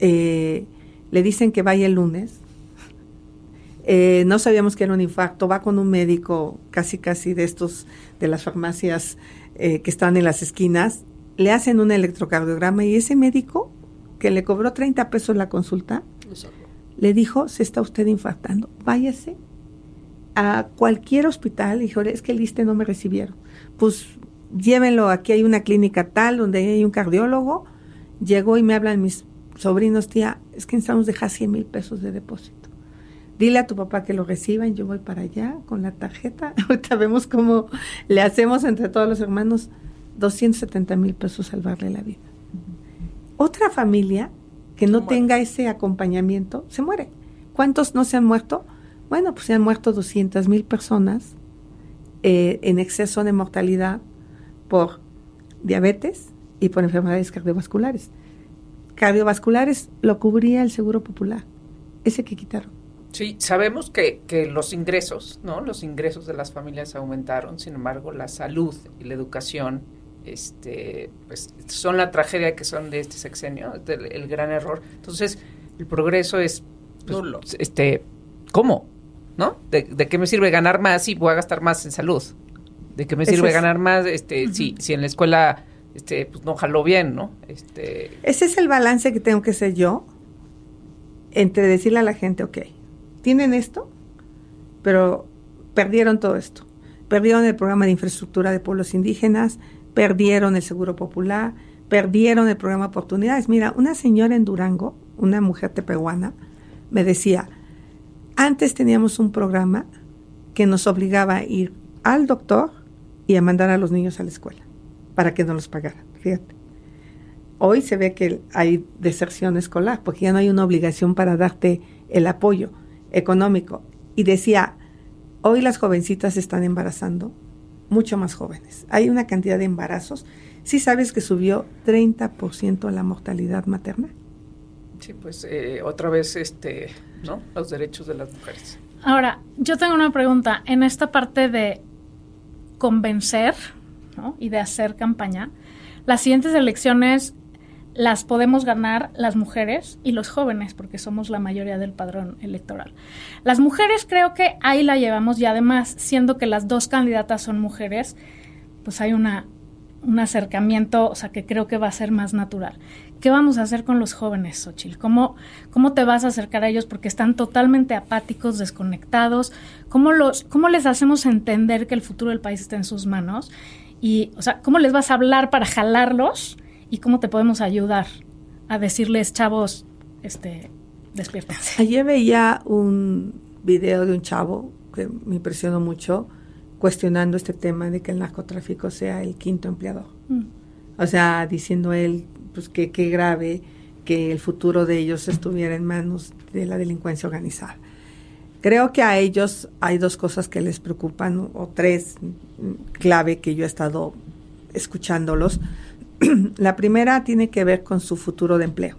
eh, le dicen que vaya el lunes. Eh, no sabíamos que era un infarto, va con un médico casi casi de estos, de las farmacias eh, que están en las esquinas, le hacen un electrocardiograma y ese médico que le cobró 30 pesos la consulta, le dijo, se está usted infartando, váyase a cualquier hospital, y es que el ISTE no me recibieron. Pues llévenlo, aquí hay una clínica tal, donde hay un cardiólogo. Llegó y me hablan mis sobrinos, tía, es que necesitamos dejar 100 mil pesos de depósito. Dile a tu papá que lo reciban, yo voy para allá con la tarjeta. Ahorita vemos cómo le hacemos entre todos los hermanos. 270 mil pesos salvarle la vida. Otra familia que no tenga ese acompañamiento se muere. ¿Cuántos no se han muerto? Bueno, pues se han muerto 200 mil personas eh, en exceso de mortalidad por diabetes y por enfermedades cardiovasculares. Cardiovasculares lo cubría el Seguro Popular, ese que quitaron. Sí, sabemos que, que los ingresos, ¿no? Los ingresos de las familias aumentaron, sin embargo, la salud y la educación este, pues, son la tragedia que son de este sexenio, el, gran error. Entonces, el progreso es pues, nulo. Este, ¿cómo? ¿No? ¿De, qué me sirve ganar más si voy a gastar más en salud? ¿De qué me sirve ganar más este, si, si en la escuela este, pues, no jaló bien, ¿no? Este... Ese es el balance que tengo que hacer yo entre decirle a la gente, ok, tienen esto, pero perdieron todo esto. Perdieron el programa de infraestructura de pueblos indígenas, perdieron el Seguro Popular, perdieron el programa Oportunidades. Mira, una señora en Durango, una mujer tepehuana, me decía, antes teníamos un programa que nos obligaba a ir al doctor y a mandar a los niños a la escuela para que no los pagaran. Fíjate. Hoy se ve que hay deserción escolar porque ya no hay una obligación para darte el apoyo económico. Y decía, hoy las jovencitas se están embarazando mucho más jóvenes. Hay una cantidad de embarazos. ¿Sí sabes que subió 30% la mortalidad materna? Sí, pues eh, otra vez, este, ¿no? Los derechos de las mujeres. Ahora, yo tengo una pregunta. En esta parte de convencer ¿no? y de hacer campaña, las siguientes elecciones las podemos ganar las mujeres y los jóvenes, porque somos la mayoría del padrón electoral. Las mujeres creo que ahí la llevamos y además, siendo que las dos candidatas son mujeres, pues hay una, un acercamiento, o sea, que creo que va a ser más natural. ¿Qué vamos a hacer con los jóvenes, Xochitl? ¿Cómo, ¿Cómo te vas a acercar a ellos? Porque están totalmente apáticos, desconectados. ¿Cómo, los, ¿Cómo les hacemos entender que el futuro del país está en sus manos? Y, o sea, ¿cómo les vas a hablar para jalarlos? y cómo te podemos ayudar a decirles, chavos, este, despiértense. Ayer veía un video de un chavo que me impresionó mucho cuestionando este tema de que el narcotráfico sea el quinto empleador. Mm. O sea, diciendo él, pues que qué grave que el futuro de ellos estuviera en manos de la delincuencia organizada. Creo que a ellos hay dos cosas que les preocupan, o tres mm, clave que yo he estado escuchándolos. la primera tiene que ver con su futuro de empleo.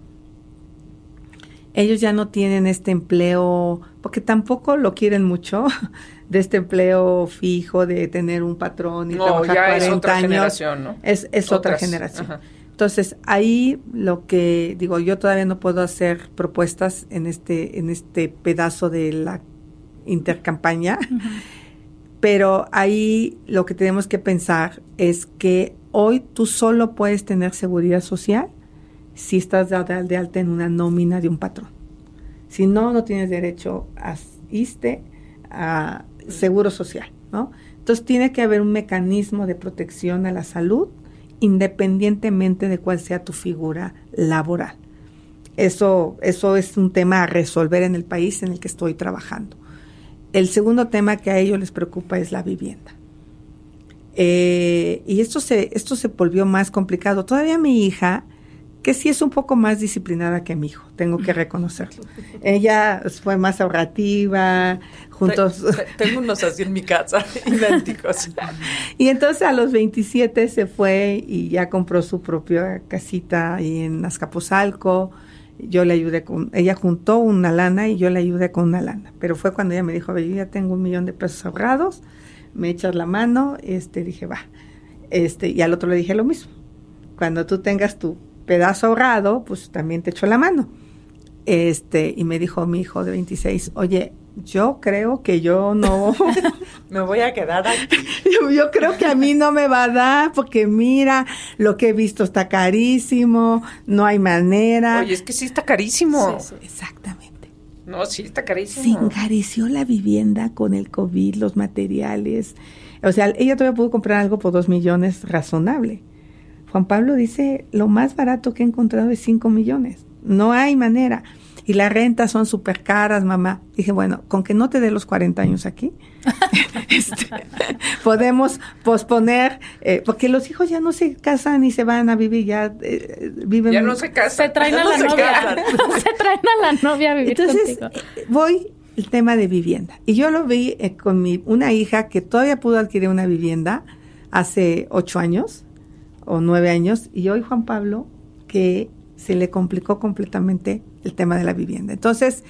Ellos ya no tienen este empleo, porque tampoco lo quieren mucho, de este empleo fijo, de tener un patrón y trabajar 40 es otra años. Generación, ¿no? Es, es otra generación. Entonces, ahí lo que digo, yo todavía no puedo hacer propuestas en este, en este pedazo de la intercampaña, pero ahí lo que tenemos que pensar es que Hoy tú solo puedes tener seguridad social si estás de, alta en una nómina de un patrón. Si no, no tienes derecho a ISTE, a seguro social, ¿no? Entonces tiene que haber un mecanismo de protección a la salud independientemente de cuál sea tu figura laboral. Eso, eso es un tema a resolver en el país en el que estoy trabajando. El segundo tema que a ellos les preocupa es la vivienda. Eh, y esto se, esto se volvió más complicado. Todavía mi hija, que sí es un poco más disciplinada que mi hijo, tengo que reconocerlo. Ella fue más ahorrativa, juntos. Tengo unos así en mi casa, idénticos. y entonces a los 27 se fue y ya compró su propia casita ahí en Azcapotzalco. Yo le ayudé con, ella juntó una lana y yo le ayudé con una lana. Pero fue cuando ella me dijo, yo ya tengo un millón de pesos ahorrados me echas la mano, este, dije, va. Este, y al otro le dije lo mismo. Cuando tú tengas tu pedazo ahorrado, pues también te echo la mano. Este, y me dijo mi hijo de 26, oye, yo creo que yo no me voy a quedar aquí. Yo, creo que a mí no me va a dar porque mira, lo que he visto está carísimo, no hay manera. Oye, es que sí está carísimo. Exactamente. No, sí, está carísimo. Se encareció la vivienda con el COVID, los materiales. O sea, ella todavía pudo comprar algo por dos millones razonable. Juan Pablo dice, lo más barato que he encontrado es cinco millones. no hay manera. Y las rentas son súper caras, mamá. Dije, bueno, con que no te dé los 40 años aquí, este, podemos posponer, eh, porque los hijos ya no se casan y se van a vivir, ya eh, viven. Ya no se casan. Se traen a la novia. se traen a la novia a vivir Entonces, contigo. eh, voy el tema de vivienda. Y yo lo vi eh, con mi, una hija que todavía pudo adquirir una vivienda hace ocho años o nueve años, y hoy Juan Pablo, que se le complicó completamente el tema de la vivienda. Entonces,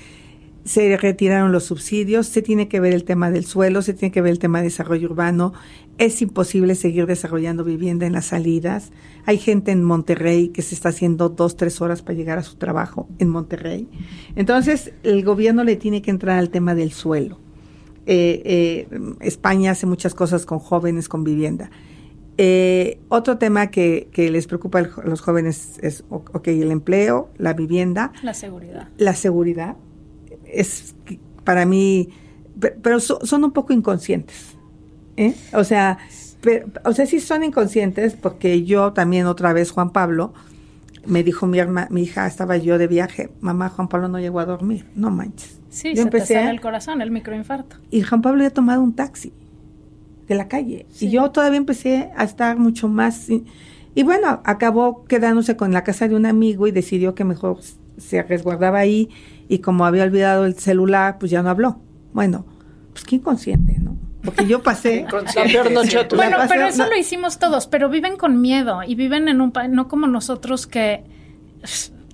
se retiraron los subsidios, se tiene que ver el tema del suelo, se tiene que ver el tema de desarrollo urbano. Es imposible seguir desarrollando vivienda en las salidas. Hay gente en Monterrey que se está haciendo dos, tres horas para llegar a su trabajo en Monterrey. Entonces, el gobierno le tiene que entrar al tema del suelo. Eh, eh, España hace muchas cosas con jóvenes con vivienda. Eh, otro tema que, que les preocupa a los jóvenes es, ok, el empleo, la vivienda, La seguridad. la seguridad es para mí, pe- pero so- son un poco inconscientes. ¿eh? O sea, o sea, sí son inconscientes porque yo también otra vez Juan Pablo me dijo mi herma- mi hija estaba yo de viaje, mamá Juan Pablo no llegó a dormir, no manches. Sí, yo se empecé te sale el corazón, el microinfarto. y Juan Pablo había tomado un taxi de la calle. Sí. Y yo todavía empecé a estar mucho más... Y, y bueno, acabó quedándose con la casa de un amigo y decidió que mejor se resguardaba ahí y como había olvidado el celular, pues ya no habló. Bueno, pues qué inconsciente, ¿no? Porque yo pasé... La peor noche tu Bueno, pasé- pero eso no. lo hicimos todos, pero viven con miedo y viven en un país, no como nosotros que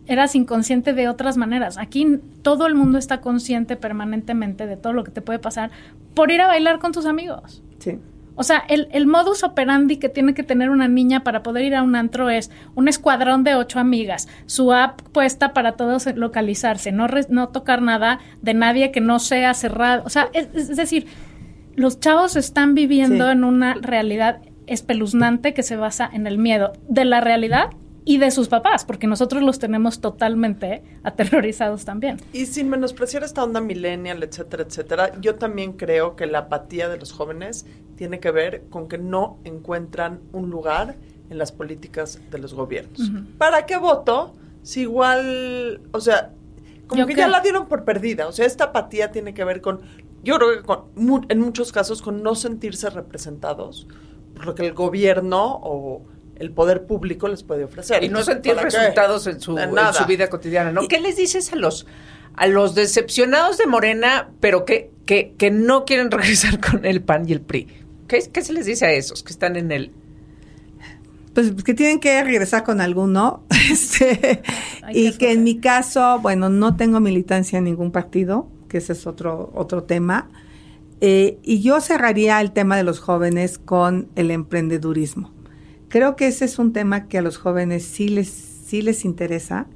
eras inconsciente de otras maneras. Aquí todo el mundo está consciente permanentemente de todo lo que te puede pasar por ir a bailar con tus amigos. Sí. O sea, el, el modus operandi que tiene que tener una niña para poder ir a un antro es un escuadrón de ocho amigas, su app puesta para todos localizarse, no, no tocar nada de nadie que no sea cerrado. O sea, es, es decir, los chavos están viviendo Sí. en una realidad espeluznante que se basa en el miedo de la realidad y de sus papás, porque nosotros los tenemos totalmente aterrorizados también. Y sin menospreciar esta onda millennial, etcétera, etcétera, yo también creo que la apatía de los jóvenes tiene que ver con que no encuentran un lugar en las políticas de los gobiernos. ¿Para qué voto? Si igual, o sea, como ¿Yo que ya la dieron por perdida. O sea, esta apatía tiene que ver con, yo creo que con, mu- en muchos casos con no sentirse representados por lo que el gobierno o el poder público les puede ofrecer. Y no sentir resultados en su, en vida cotidiana, ¿no? ¿Qué les dices a los a los decepcionados de Morena, pero que, que, que no quieren regresar con el PAN y el PRI? ¿Qué, qué se les dice a esos que están en el... Pues que tienen que regresar con alguno. Este, y que en mi caso, bueno, no tengo militancia en ningún partido, que ese es otro, otro tema. Eh, y yo cerraría el tema de los jóvenes con el emprendedurismo. Creo que ese es un tema que a los jóvenes sí les, sí les interesa,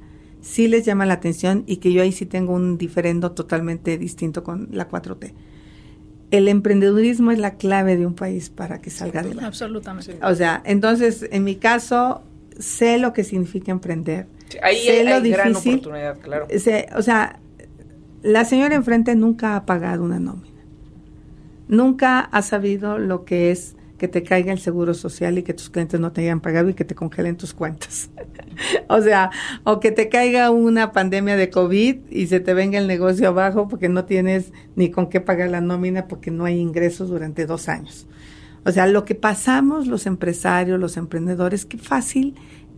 sí les llama la atención y que yo ahí sí tengo un diferendo totalmente distinto con la 4T. El emprendedurismo es la clave de un país para que salga adelante. Absolutamente. O sea, entonces, en mi caso, sé lo que significa emprender. Ahí sé hay, lo hay gran difícil. oportunidad, claro. Sé- o sea, la señora enfrente nunca ha pagado una nómina. Nunca ha sabido lo que es que te caiga el seguro social y que tus clientes no te hayan pagado y que te congelen tus cuentas. o sea, o que te caiga una pandemia de COVID y se te venga el negocio abajo porque no tienes ni con qué pagar la nómina porque no hay ingresos durante dos años. O sea, lo que pasamos los empresarios, los emprendedores, qué fácil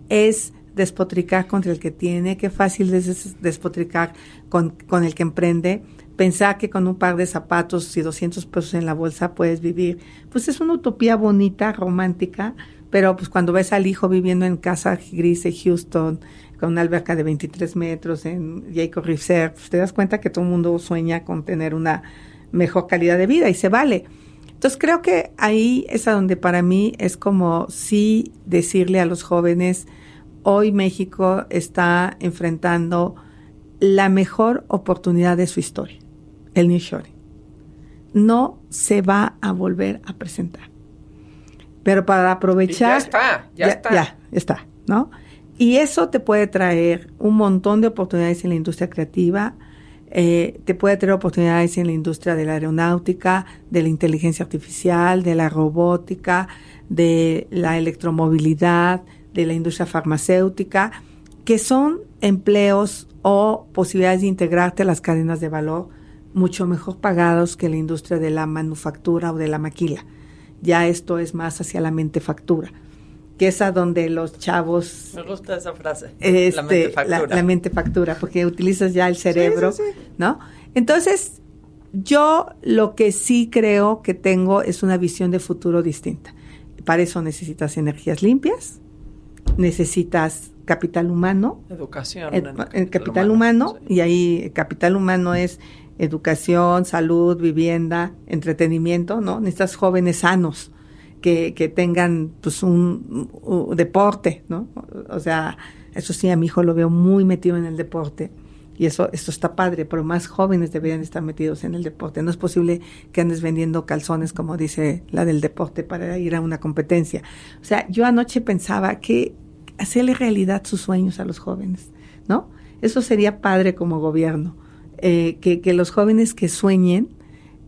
es despotricar contra el que tiene, qué fácil es des- despotricar con, con el que emprende, pensar que con un par de zapatos y 200 pesos en la bolsa puedes vivir. Pues es una utopía bonita, romántica, pero pues cuando ves al hijo viviendo en casa gris de Houston, con una alberca de 23 metros en Jacob Reserve, pues te das cuenta que todo el mundo sueña con tener una mejor calidad de vida y se vale. Entonces creo que ahí es a donde para mí es como sí decirle a los jóvenes, hoy México está enfrentando la mejor oportunidad de su historia, el nearshoring. No se va a volver a presentar. Pero para aprovechar... Y ya está, ya está. Ya, está, ¿no? Y eso te puede traer un montón de oportunidades en la industria creativa, eh, te puede traer oportunidades en la industria de la aeronáutica, de la inteligencia artificial, de la robótica, de la electromovilidad, de la industria farmacéutica, que son empleos o posibilidades de integrarte a las cadenas de valor mucho mejor pagados que la industria de la manufactura o de la maquila. Ya esto es más hacia la mentefactura, que es a donde los chavos... Me gusta esa frase. Este, la mentefactura. La, mentefactura, porque utilizas ya el cerebro, ¿no? Entonces, yo lo que sí creo que tengo es una visión de futuro distinta. Para eso necesitas energías limpias, necesitas capital humano. Educación. El, capital, humano, y ahí capital humano es educación, salud, vivienda, entretenimiento, ¿no? Necesitas jóvenes sanos que, que tengan pues un, deporte, ¿no? O sea, eso sí, a mi hijo lo veo muy metido en el deporte. Y eso, esto está padre, pero más jóvenes deberían estar metidos en el deporte. No es posible que andes vendiendo calzones, como dice la del deporte, para ir a una competencia. O sea, yo anoche pensaba que hacerle realidad sus sueños a los jóvenes, ¿no? Eso sería padre como gobierno, eh, que, los jóvenes que sueñen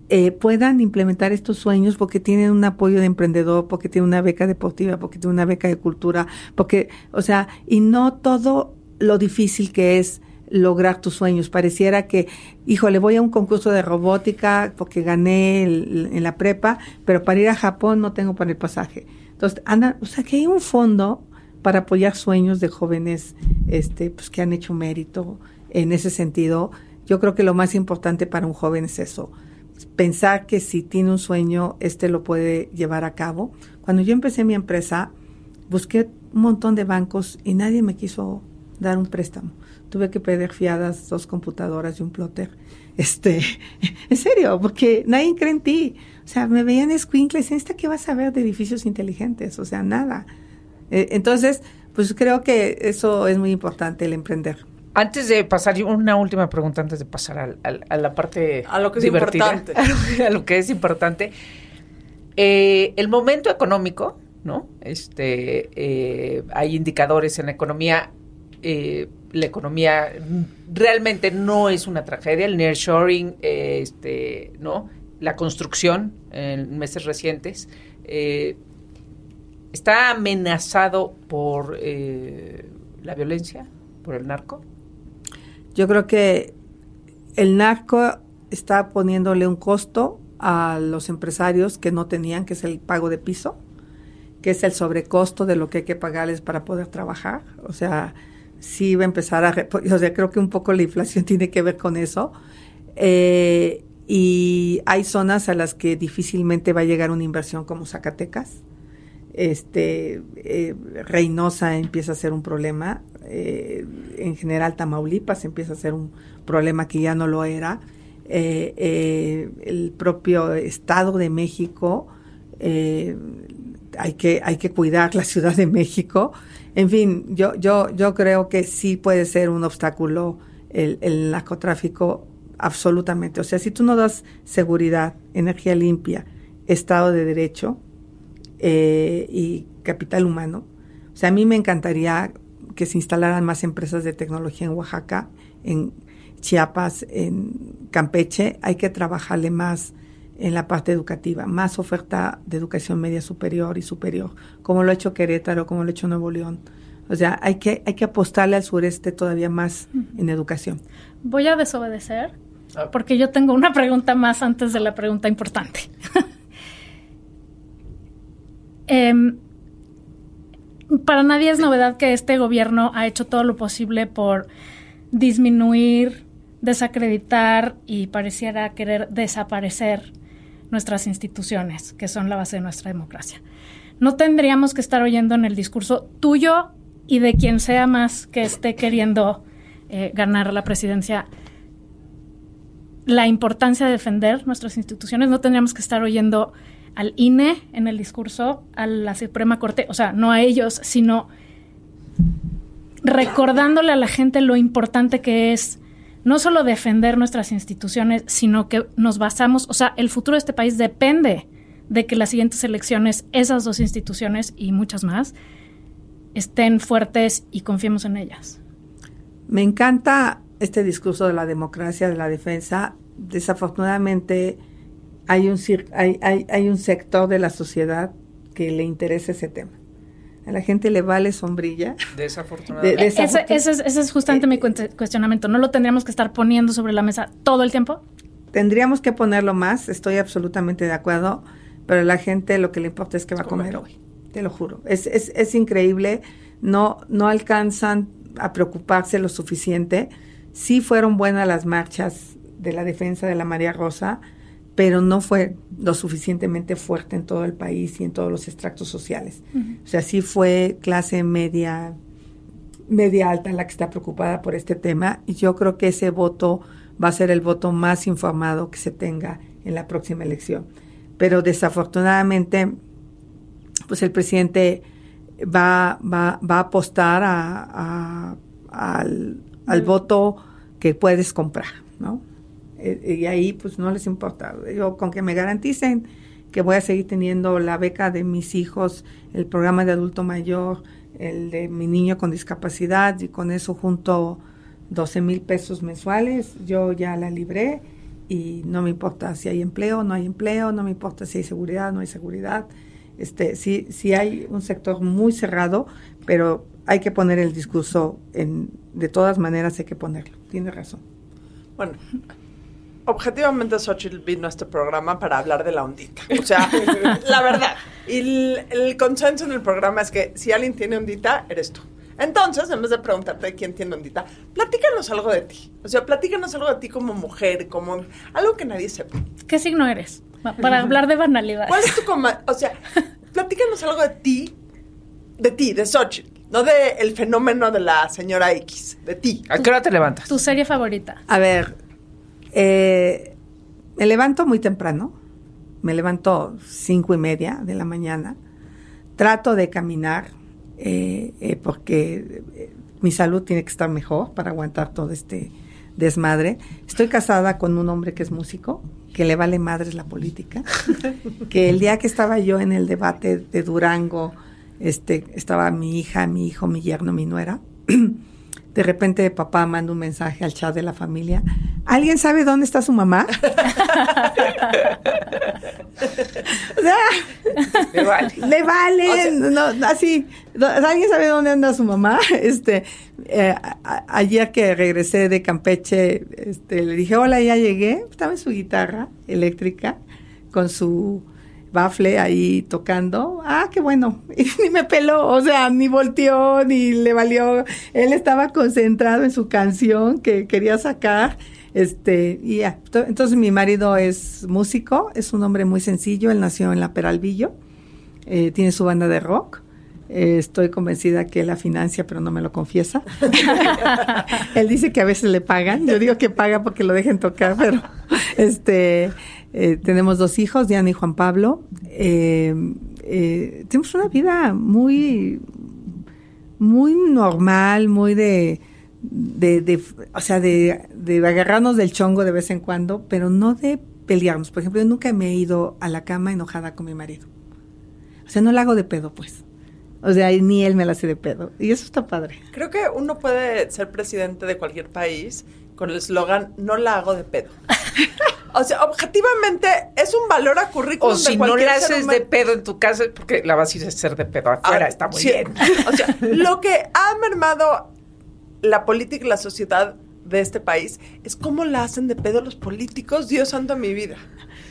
eh, puedan implementar estos sueños porque tienen un apoyo de emprendedor, porque tienen una beca deportiva, porque tienen una beca de cultura, porque, o sea, y no todo lo difícil que es lograr tus sueños. Pareciera que, híjole, voy a un concurso de robótica porque gané en la prepa, pero para ir a Japón no tengo para el pasaje. Entonces, anda, o sea, que hay un fondo para apoyar sueños de jóvenes este, pues, que han hecho mérito en ese sentido. Yo creo que lo más importante para un joven es eso, pensar que si tiene un sueño, este lo puede llevar a cabo. Cuando yo empecé mi empresa, busqué un montón de bancos y nadie me quiso dar un préstamo. Tuve que pedir fiadas dos computadoras y un plotter. Este, en serio, porque nadie cree en ti. O sea, me veían escuincles, ¿esta qué vas a ver de edificios inteligentes? O sea, nada. Eh, entonces, pues creo que eso es muy importante, el emprender. Antes de pasar, una última pregunta antes de pasar a la parte a lo que es divertida, importante. A, lo, que es importante. Eh, el momento económico, ¿no? Este, eh, hay indicadores en la economía. la economía realmente no es una tragedia. El nearshoring, este, ¿no? La construcción en meses recientes está amenazado por eh, la violencia, por el narco? Yo creo que el narco está poniéndole un costo a los empresarios que no tenían, que es el pago de piso, que es el sobrecosto de lo que hay que pagarles para poder trabajar. O sea, sí va a empezar a... O sea, creo que un poco la inflación tiene que ver con eso. Eh, y hay zonas a las que difícilmente va a llegar una inversión como Zacatecas este eh, Reynosa empieza a ser un problema, eh, en general Tamaulipas empieza a ser un problema que ya no lo era, eh, el propio Estado de México, hay, que, hay que cuidar la Ciudad de México, en fin, yo, yo, yo creo que sí puede ser un obstáculo el, el narcotráfico absolutamente, o sea, si tú no das seguridad, energía limpia, Estado de Derecho, eh, y capital humano. O sea, a mí me encantaría que se instalaran más empresas de tecnología en Oaxaca, en Chiapas, en Campeche. Hay que trabajarle más en la parte educativa, más oferta de educación media superior y superior, como lo ha hecho Querétaro, como lo ha hecho Nuevo León. O sea, hay que, hay que apostarle al sureste todavía más en educación. Voy a desobedecer ah. porque yo tengo una pregunta más antes de la pregunta importante. Em, para nadie es novedad que este gobierno ha hecho todo lo posible por disminuir, desacreditar y pareciera querer desaparecer nuestras instituciones, que son la base de nuestra democracia. No tendríamos que estar oyendo en el discurso tuyo y de quien sea más que esté queriendo eh, ganar la presidencia la importancia de defender nuestras instituciones. No tendríamos que estar oyendo al INE en el discurso, a la Suprema Corte, o sea, no a ellos, sino recordándole a la gente lo importante que es no solo defender nuestras instituciones, sino que nos basamos, o sea, el futuro de este país depende de que las siguientes elecciones, esas dos instituciones y muchas más, estén fuertes y confiemos en ellas. Me encanta este discurso de la democracia, de la defensa. Desafortunadamente, hay un, hay, hay, hay un sector de la sociedad que le interesa ese tema. A la gente le vale sombrilla. Desafortunadamente. De- Ese, es, ese es justamente Eh, mi cuente- cuestionamiento. ¿No lo tendríamos que estar poniendo sobre la mesa todo el tiempo? Tendríamos que ponerlo más, estoy absolutamente de acuerdo, pero a la gente lo que le importa es que va a comer hoy, te lo juro. Es, es, es increíble, no, no alcanzan a preocuparse lo suficiente. Sí fueron buenas las marchas de la defensa de la María Rosa, pero no fue lo suficientemente fuerte en todo el país y en todos los extractos sociales. O sea, sí fue clase media, media alta la que está preocupada por este tema y yo creo que ese voto va a ser el voto más informado que se tenga en la próxima elección. Pero desafortunadamente, pues el presidente va, va, va a apostar a, a- al, al voto que puedes comprar, ¿no? Eh, y ahí pues no les importa. Yo con que me garanticen que voy a seguir teniendo la beca de mis hijos, el programa de adulto mayor, el de mi niño con discapacidad y con eso junto 12 mil pesos mensuales, yo ya la libré y no me importa si hay empleo, no hay empleo, no me importa si hay seguridad, no hay seguridad. Este, sí, sí hay un sector muy cerrado, pero hay que poner el discurso en, de todas maneras hay que ponerlo. Tiene razón. Bueno, objetivamente Xochitl vino a este programa para hablar de la ondita. O sea, la verdad. Y el, el consenso en el programa es que si alguien tiene ondita, eres tú. Entonces, en vez de preguntarte quién tiene ondita, platícanos algo de ti. O sea, platícanos algo de ti como mujer, como algo que nadie sepa. ¿Qué signo eres? Pa- Para hablar de banalidades. ¿Cuál es tu coma? O sea, platícanos algo de ti, de ti, de Xochitl. No de el fenómeno de la señora X, de ti. ¿A qué hora te levantas? Tu serie favorita. A ver, eh, me levanto muy temprano, me levanto cinco y media de la mañana, trato de caminar eh, eh, porque eh, mi salud tiene que estar mejor para aguantar todo este desmadre. Estoy casada con un hombre que es músico, que le vale madres la política, que el día que estaba yo en el debate de Durango, este, estaba mi hija, mi hijo, mi yerno, mi nuera. De repente papá manda un mensaje al chat de la familia. ¿Alguien sabe dónde está su mamá? O sea, Me vale. le vale, no, así. ¿Alguien sabe dónde anda su mamá? Este, eh, a- ayer que regresé de Campeche, este, le dije, hola, ya llegué. Estaba en su guitarra eléctrica con su bafle ahí tocando. Ah, qué bueno. Y ni me peló, o sea, ni volteó, ni le valió. Él estaba concentrado en su canción que quería sacar. Este, y ya. To- Entonces mi marido es músico, es un hombre muy sencillo, él nació en la Peralvillo, eh, tiene su banda de rock. Eh, estoy convencida que él la financia, pero no me lo confiesa. él dice que a veces le pagan. Yo digo que paga porque lo dejen tocar, pero este eh, tenemos dos hijos, Diana y Juan Pablo. Eh, eh, tenemos una vida muy, muy normal, muy de, o sea, de, de agarrarnos del chongo de vez en cuando, pero no de pelearnos. Por ejemplo, yo nunca me he ido a la cama enojada con mi marido. O sea, no la hago de pedo, pues. O sea, ni él me la hace de pedo. Y eso está padre. Creo que uno puede ser presidente de cualquier país con el eslogan no la hago de pedo. o sea, objetivamente es un valor a currículum O de si no cualquier la haces humano. de pedo en tu casa, porque la vas a ir a hacer de pedo afuera, Ah, está muy sí. bien. O sea, lo que ha mermado la política y la sociedad de este país es cómo la hacen de pedo los políticos, Dios santo mi vida.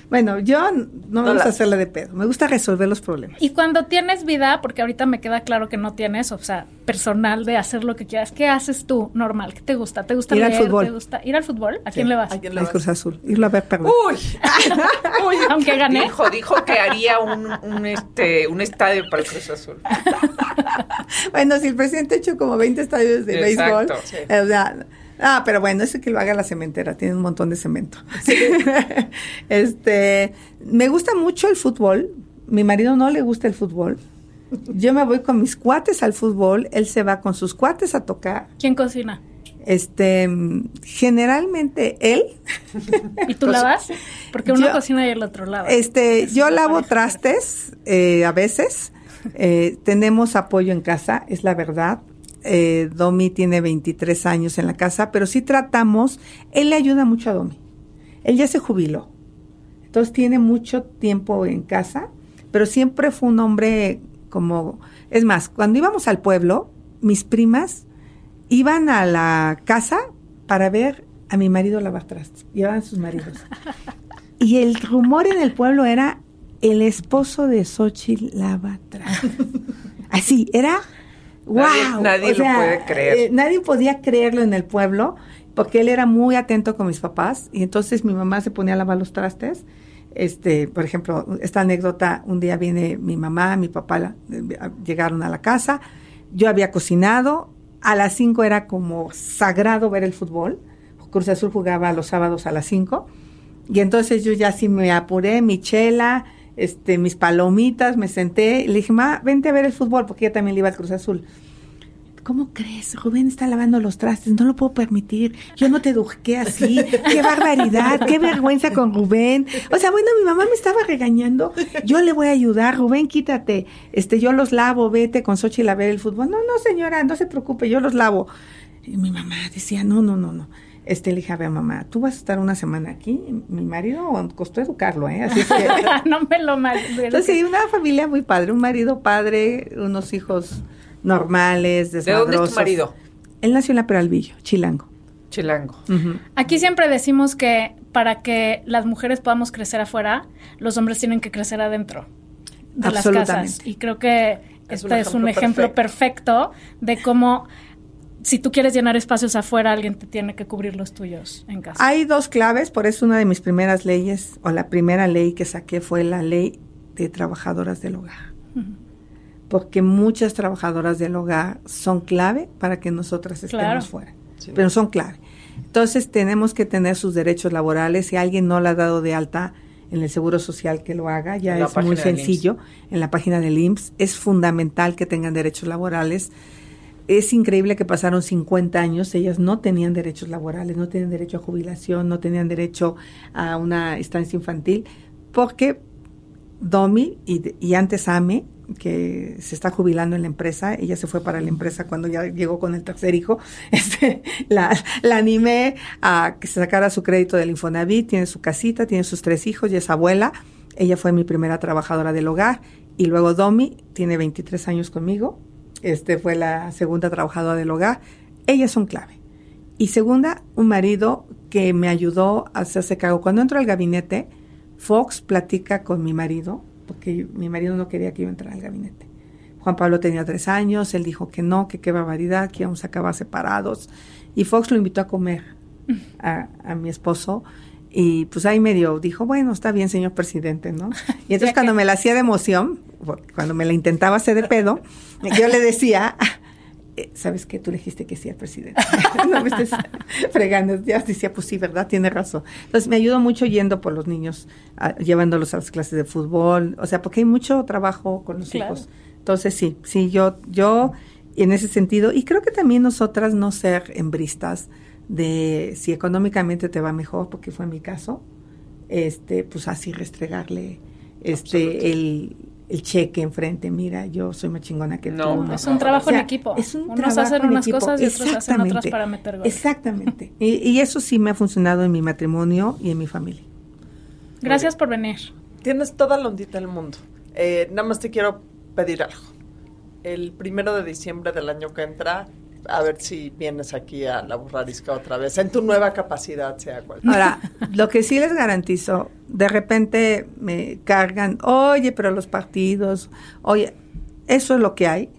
Bueno, yo no me No gusta la- hacerla de pedo. Me gusta resolver los problemas. Y cuando tienes vida, porque ahorita me queda claro que no tienes, o sea, personal de hacer lo que quieras, ¿qué haces tú normal? ¿Qué te gusta? ¿Te gusta Ir al fútbol. ¿Te gusta ir al fútbol? ¿A Sí. quién le vas? ¿A quién le Al vas? Cruz Azul. Irlo a ver perder. Uy, uy, Aunque gané. Dijo, dijo que haría un, un, este, un estadio para el Cruz Azul. Bueno, si el presidente ha hecho como 20 estadios de Exacto. béisbol, Sí. eh, o sea, ah, pero bueno, ese que lo haga la cementera, tiene un montón de cemento. este, me gusta mucho el fútbol. Mi marido no le gusta el fútbol. Yo me voy con mis cuates al fútbol, él se va con sus cuates a tocar. ¿Quién cocina? Este, generalmente él, ¿Y tú lavas? Porque uno Yo- cocina y el otro lava. este, yo lavo trastes eh, a veces. Eh, tenemos apoyo en casa, es la verdad. Eh, Domi tiene 23 años en la casa, pero sí tratamos. Él le ayuda mucho a Domi. Él ya se jubiló. Entonces tiene mucho tiempo en casa, pero siempre fue un hombre como, es más, cuando íbamos al pueblo, mis primas iban a la casa para ver a mi marido lavar trastes, llevaban sus maridos. Y el rumor en el pueblo era el esposo de Xochitl lava trastes. Así, era wow. Nadie- lo puede creer. eh, nadie podía creerlo en el pueblo porque él era muy atento con mis papás y entonces mi mamá se ponía a lavar los trastes. Este, por ejemplo, esta anécdota, un día viene mi mamá, mi papá la- eh, llegaron a la casa, yo había cocinado, a las 5 era como sagrado ver el fútbol. Cruz Azul jugaba los sábados a las 5 y entonces yo ya sí me apuré, mi chela, este, mis palomitas, me senté y le dije, ma, vente a ver el fútbol, porque ella también le iba al Cruz Azul. ¿Cómo crees? Rubén está lavando los trastes, no lo puedo permitir. Yo no te eduqué así. ¡Qué barbaridad! ¡Qué vergüenza con Rubén! O sea, bueno, mi mamá me estaba regañando. Yo le voy a ayudar. Rubén, quítate. Este, yo los lavo, vete con Xochitl a ver el fútbol. No, no, señora, no se preocupe, yo los lavo. Y mi mamá decía, no, no, no, no. Este, le dije, a ver, mamá, tú vas a estar una semana aquí. Mi marido costó educarlo, ¿eh? Así es que... no me lo mal. Entonces, sí, una familia muy padre, un marido padre, unos hijos normales, ¿De dónde es desmadrosos. tu marido? Él nació en la Peralvillo, Chilango. Chilango. Aquí siempre decimos que para que las mujeres podamos crecer afuera, los hombres tienen que crecer adentro de las Absolutamente. casas. Y creo que Es este un es un ejemplo ejemplo perfecto de cómo si tú quieres llenar espacios afuera, alguien te tiene que cubrir los tuyos en casa. Hay dos claves, por eso una de mis primeras leyes, o la primera ley que saqué fue la ley de trabajadoras del hogar. Porque muchas trabajadoras del hogar son clave para que nosotras estemos Claro. fuera. Pero son clave. Entonces tenemos que tener sus derechos laborales. Si alguien no la ha dado de alta en el Seguro Social, que lo haga. Ya es muy sencillo. En la página del IMSS. Es fundamental que tengan derechos laborales. Es increíble que pasaron 50 años, ellas no tenían derechos laborales, no tenían derecho a jubilación, no tenían derecho a una estancia infantil, porque Domi y, antes Ame, que se está jubilando en la empresa, ella se fue para la empresa cuando ya llegó con el tercer hijo, este, la, la animé a que se sacara su crédito del Infonavit, tiene su casita, tiene sus tres hijos y es abuela, ella fue mi primera trabajadora del hogar, y luego Domi tiene 23 años conmigo, este fue la segunda trabajadora del hogar, ellas son clave. Y segunda, un marido que me ayudó a hacerse cargo. Cuando entro al gabinete, Fox platica con mi marido, porque mi marido no quería que yo entrara al gabinete. Juan Pablo tenía tres años, él dijo que no, que qué barbaridad, que íbamos a acabar separados. Y Fox lo invitó a comer a, a mi esposo. Y pues ahí medio dijo, bueno, está bien, señor presidente, ¿no? Y entonces cuando me la hacía de emoción, cuando me la intentaba hacer de pedo, yo le decía, eh, ¿sabes qué? Tú le dijiste que sí al presidente. no me estés fregando. Ya decía, pues sí, ¿verdad? Tiene razón. Entonces me ayudó mucho yendo por los niños, a- llevándolos a las clases de fútbol, o sea, porque hay mucho trabajo con los Claro. hijos. Entonces sí, sí, yo, yo en ese sentido, y creo que también nosotras no ser hembristas de si económicamente te va mejor, porque fue mi caso, este, pues así restregarle este el, el cheque enfrente, mira, yo soy más chingona que No, tú. no, Es un trabajo O sea, en equipo. Es un Unos trabajo hacen en unas equipo. cosas y otros hacen otras Exactamente. para meter goles. Exactamente. Y, y eso sí me ha funcionado en mi matrimonio y en mi familia. Gracias por venir. Tienes toda la ondita del mundo. Eh, nada más te quiero pedir algo. El primero de diciembre del año que entra, a ver si vienes aquí a la burrarisca otra vez, en tu nueva capacidad, sea cual. Ahora, lo que sí les garantizo, de repente me cargan, oye, pero los partidos, oye, eso es lo que hay.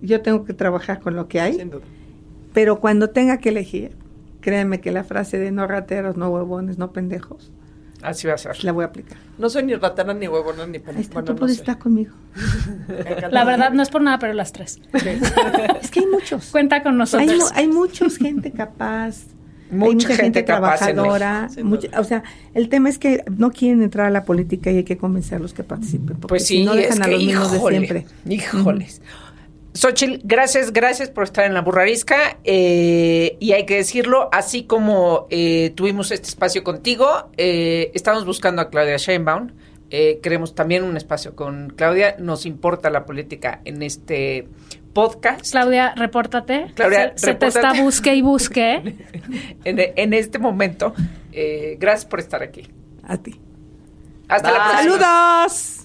Yo tengo que trabajar con lo que hay. Sin duda. Pero cuando tenga que elegir, créanme que la frase de no rateros, no huevones, no pendejos, Así va a ser. la voy a aplicar. No soy ni ratera, ni huevona, ni pendeja. está, tú puedes estar conmigo. La verdad, no es por nada, pero las tres. Es que hay muchos. Cuenta con Hay, nosotros. hay muchos gente capaz. hay Mucha gente trabajadora. Mucha- o sea, el tema es que no quieren entrar a la política y hay que convencerlos que participen. Porque Pues sí, si no es dejan a que, los mismos de híjole, siempre. híjoles. Xochitl, gracias, gracias por estar en la burrarisca. eh, y hay que decirlo, así como eh, tuvimos este espacio contigo, eh, estamos buscando a Claudia Sheinbaum. eh, queremos también un espacio con Claudia. Nos importa la política en este podcast. Claudia, repórtate. Claudia, se, se te está busque y busque. en, en este momento, eh, gracias por estar aquí. A ti. Hasta la próxima. ¡Saludos!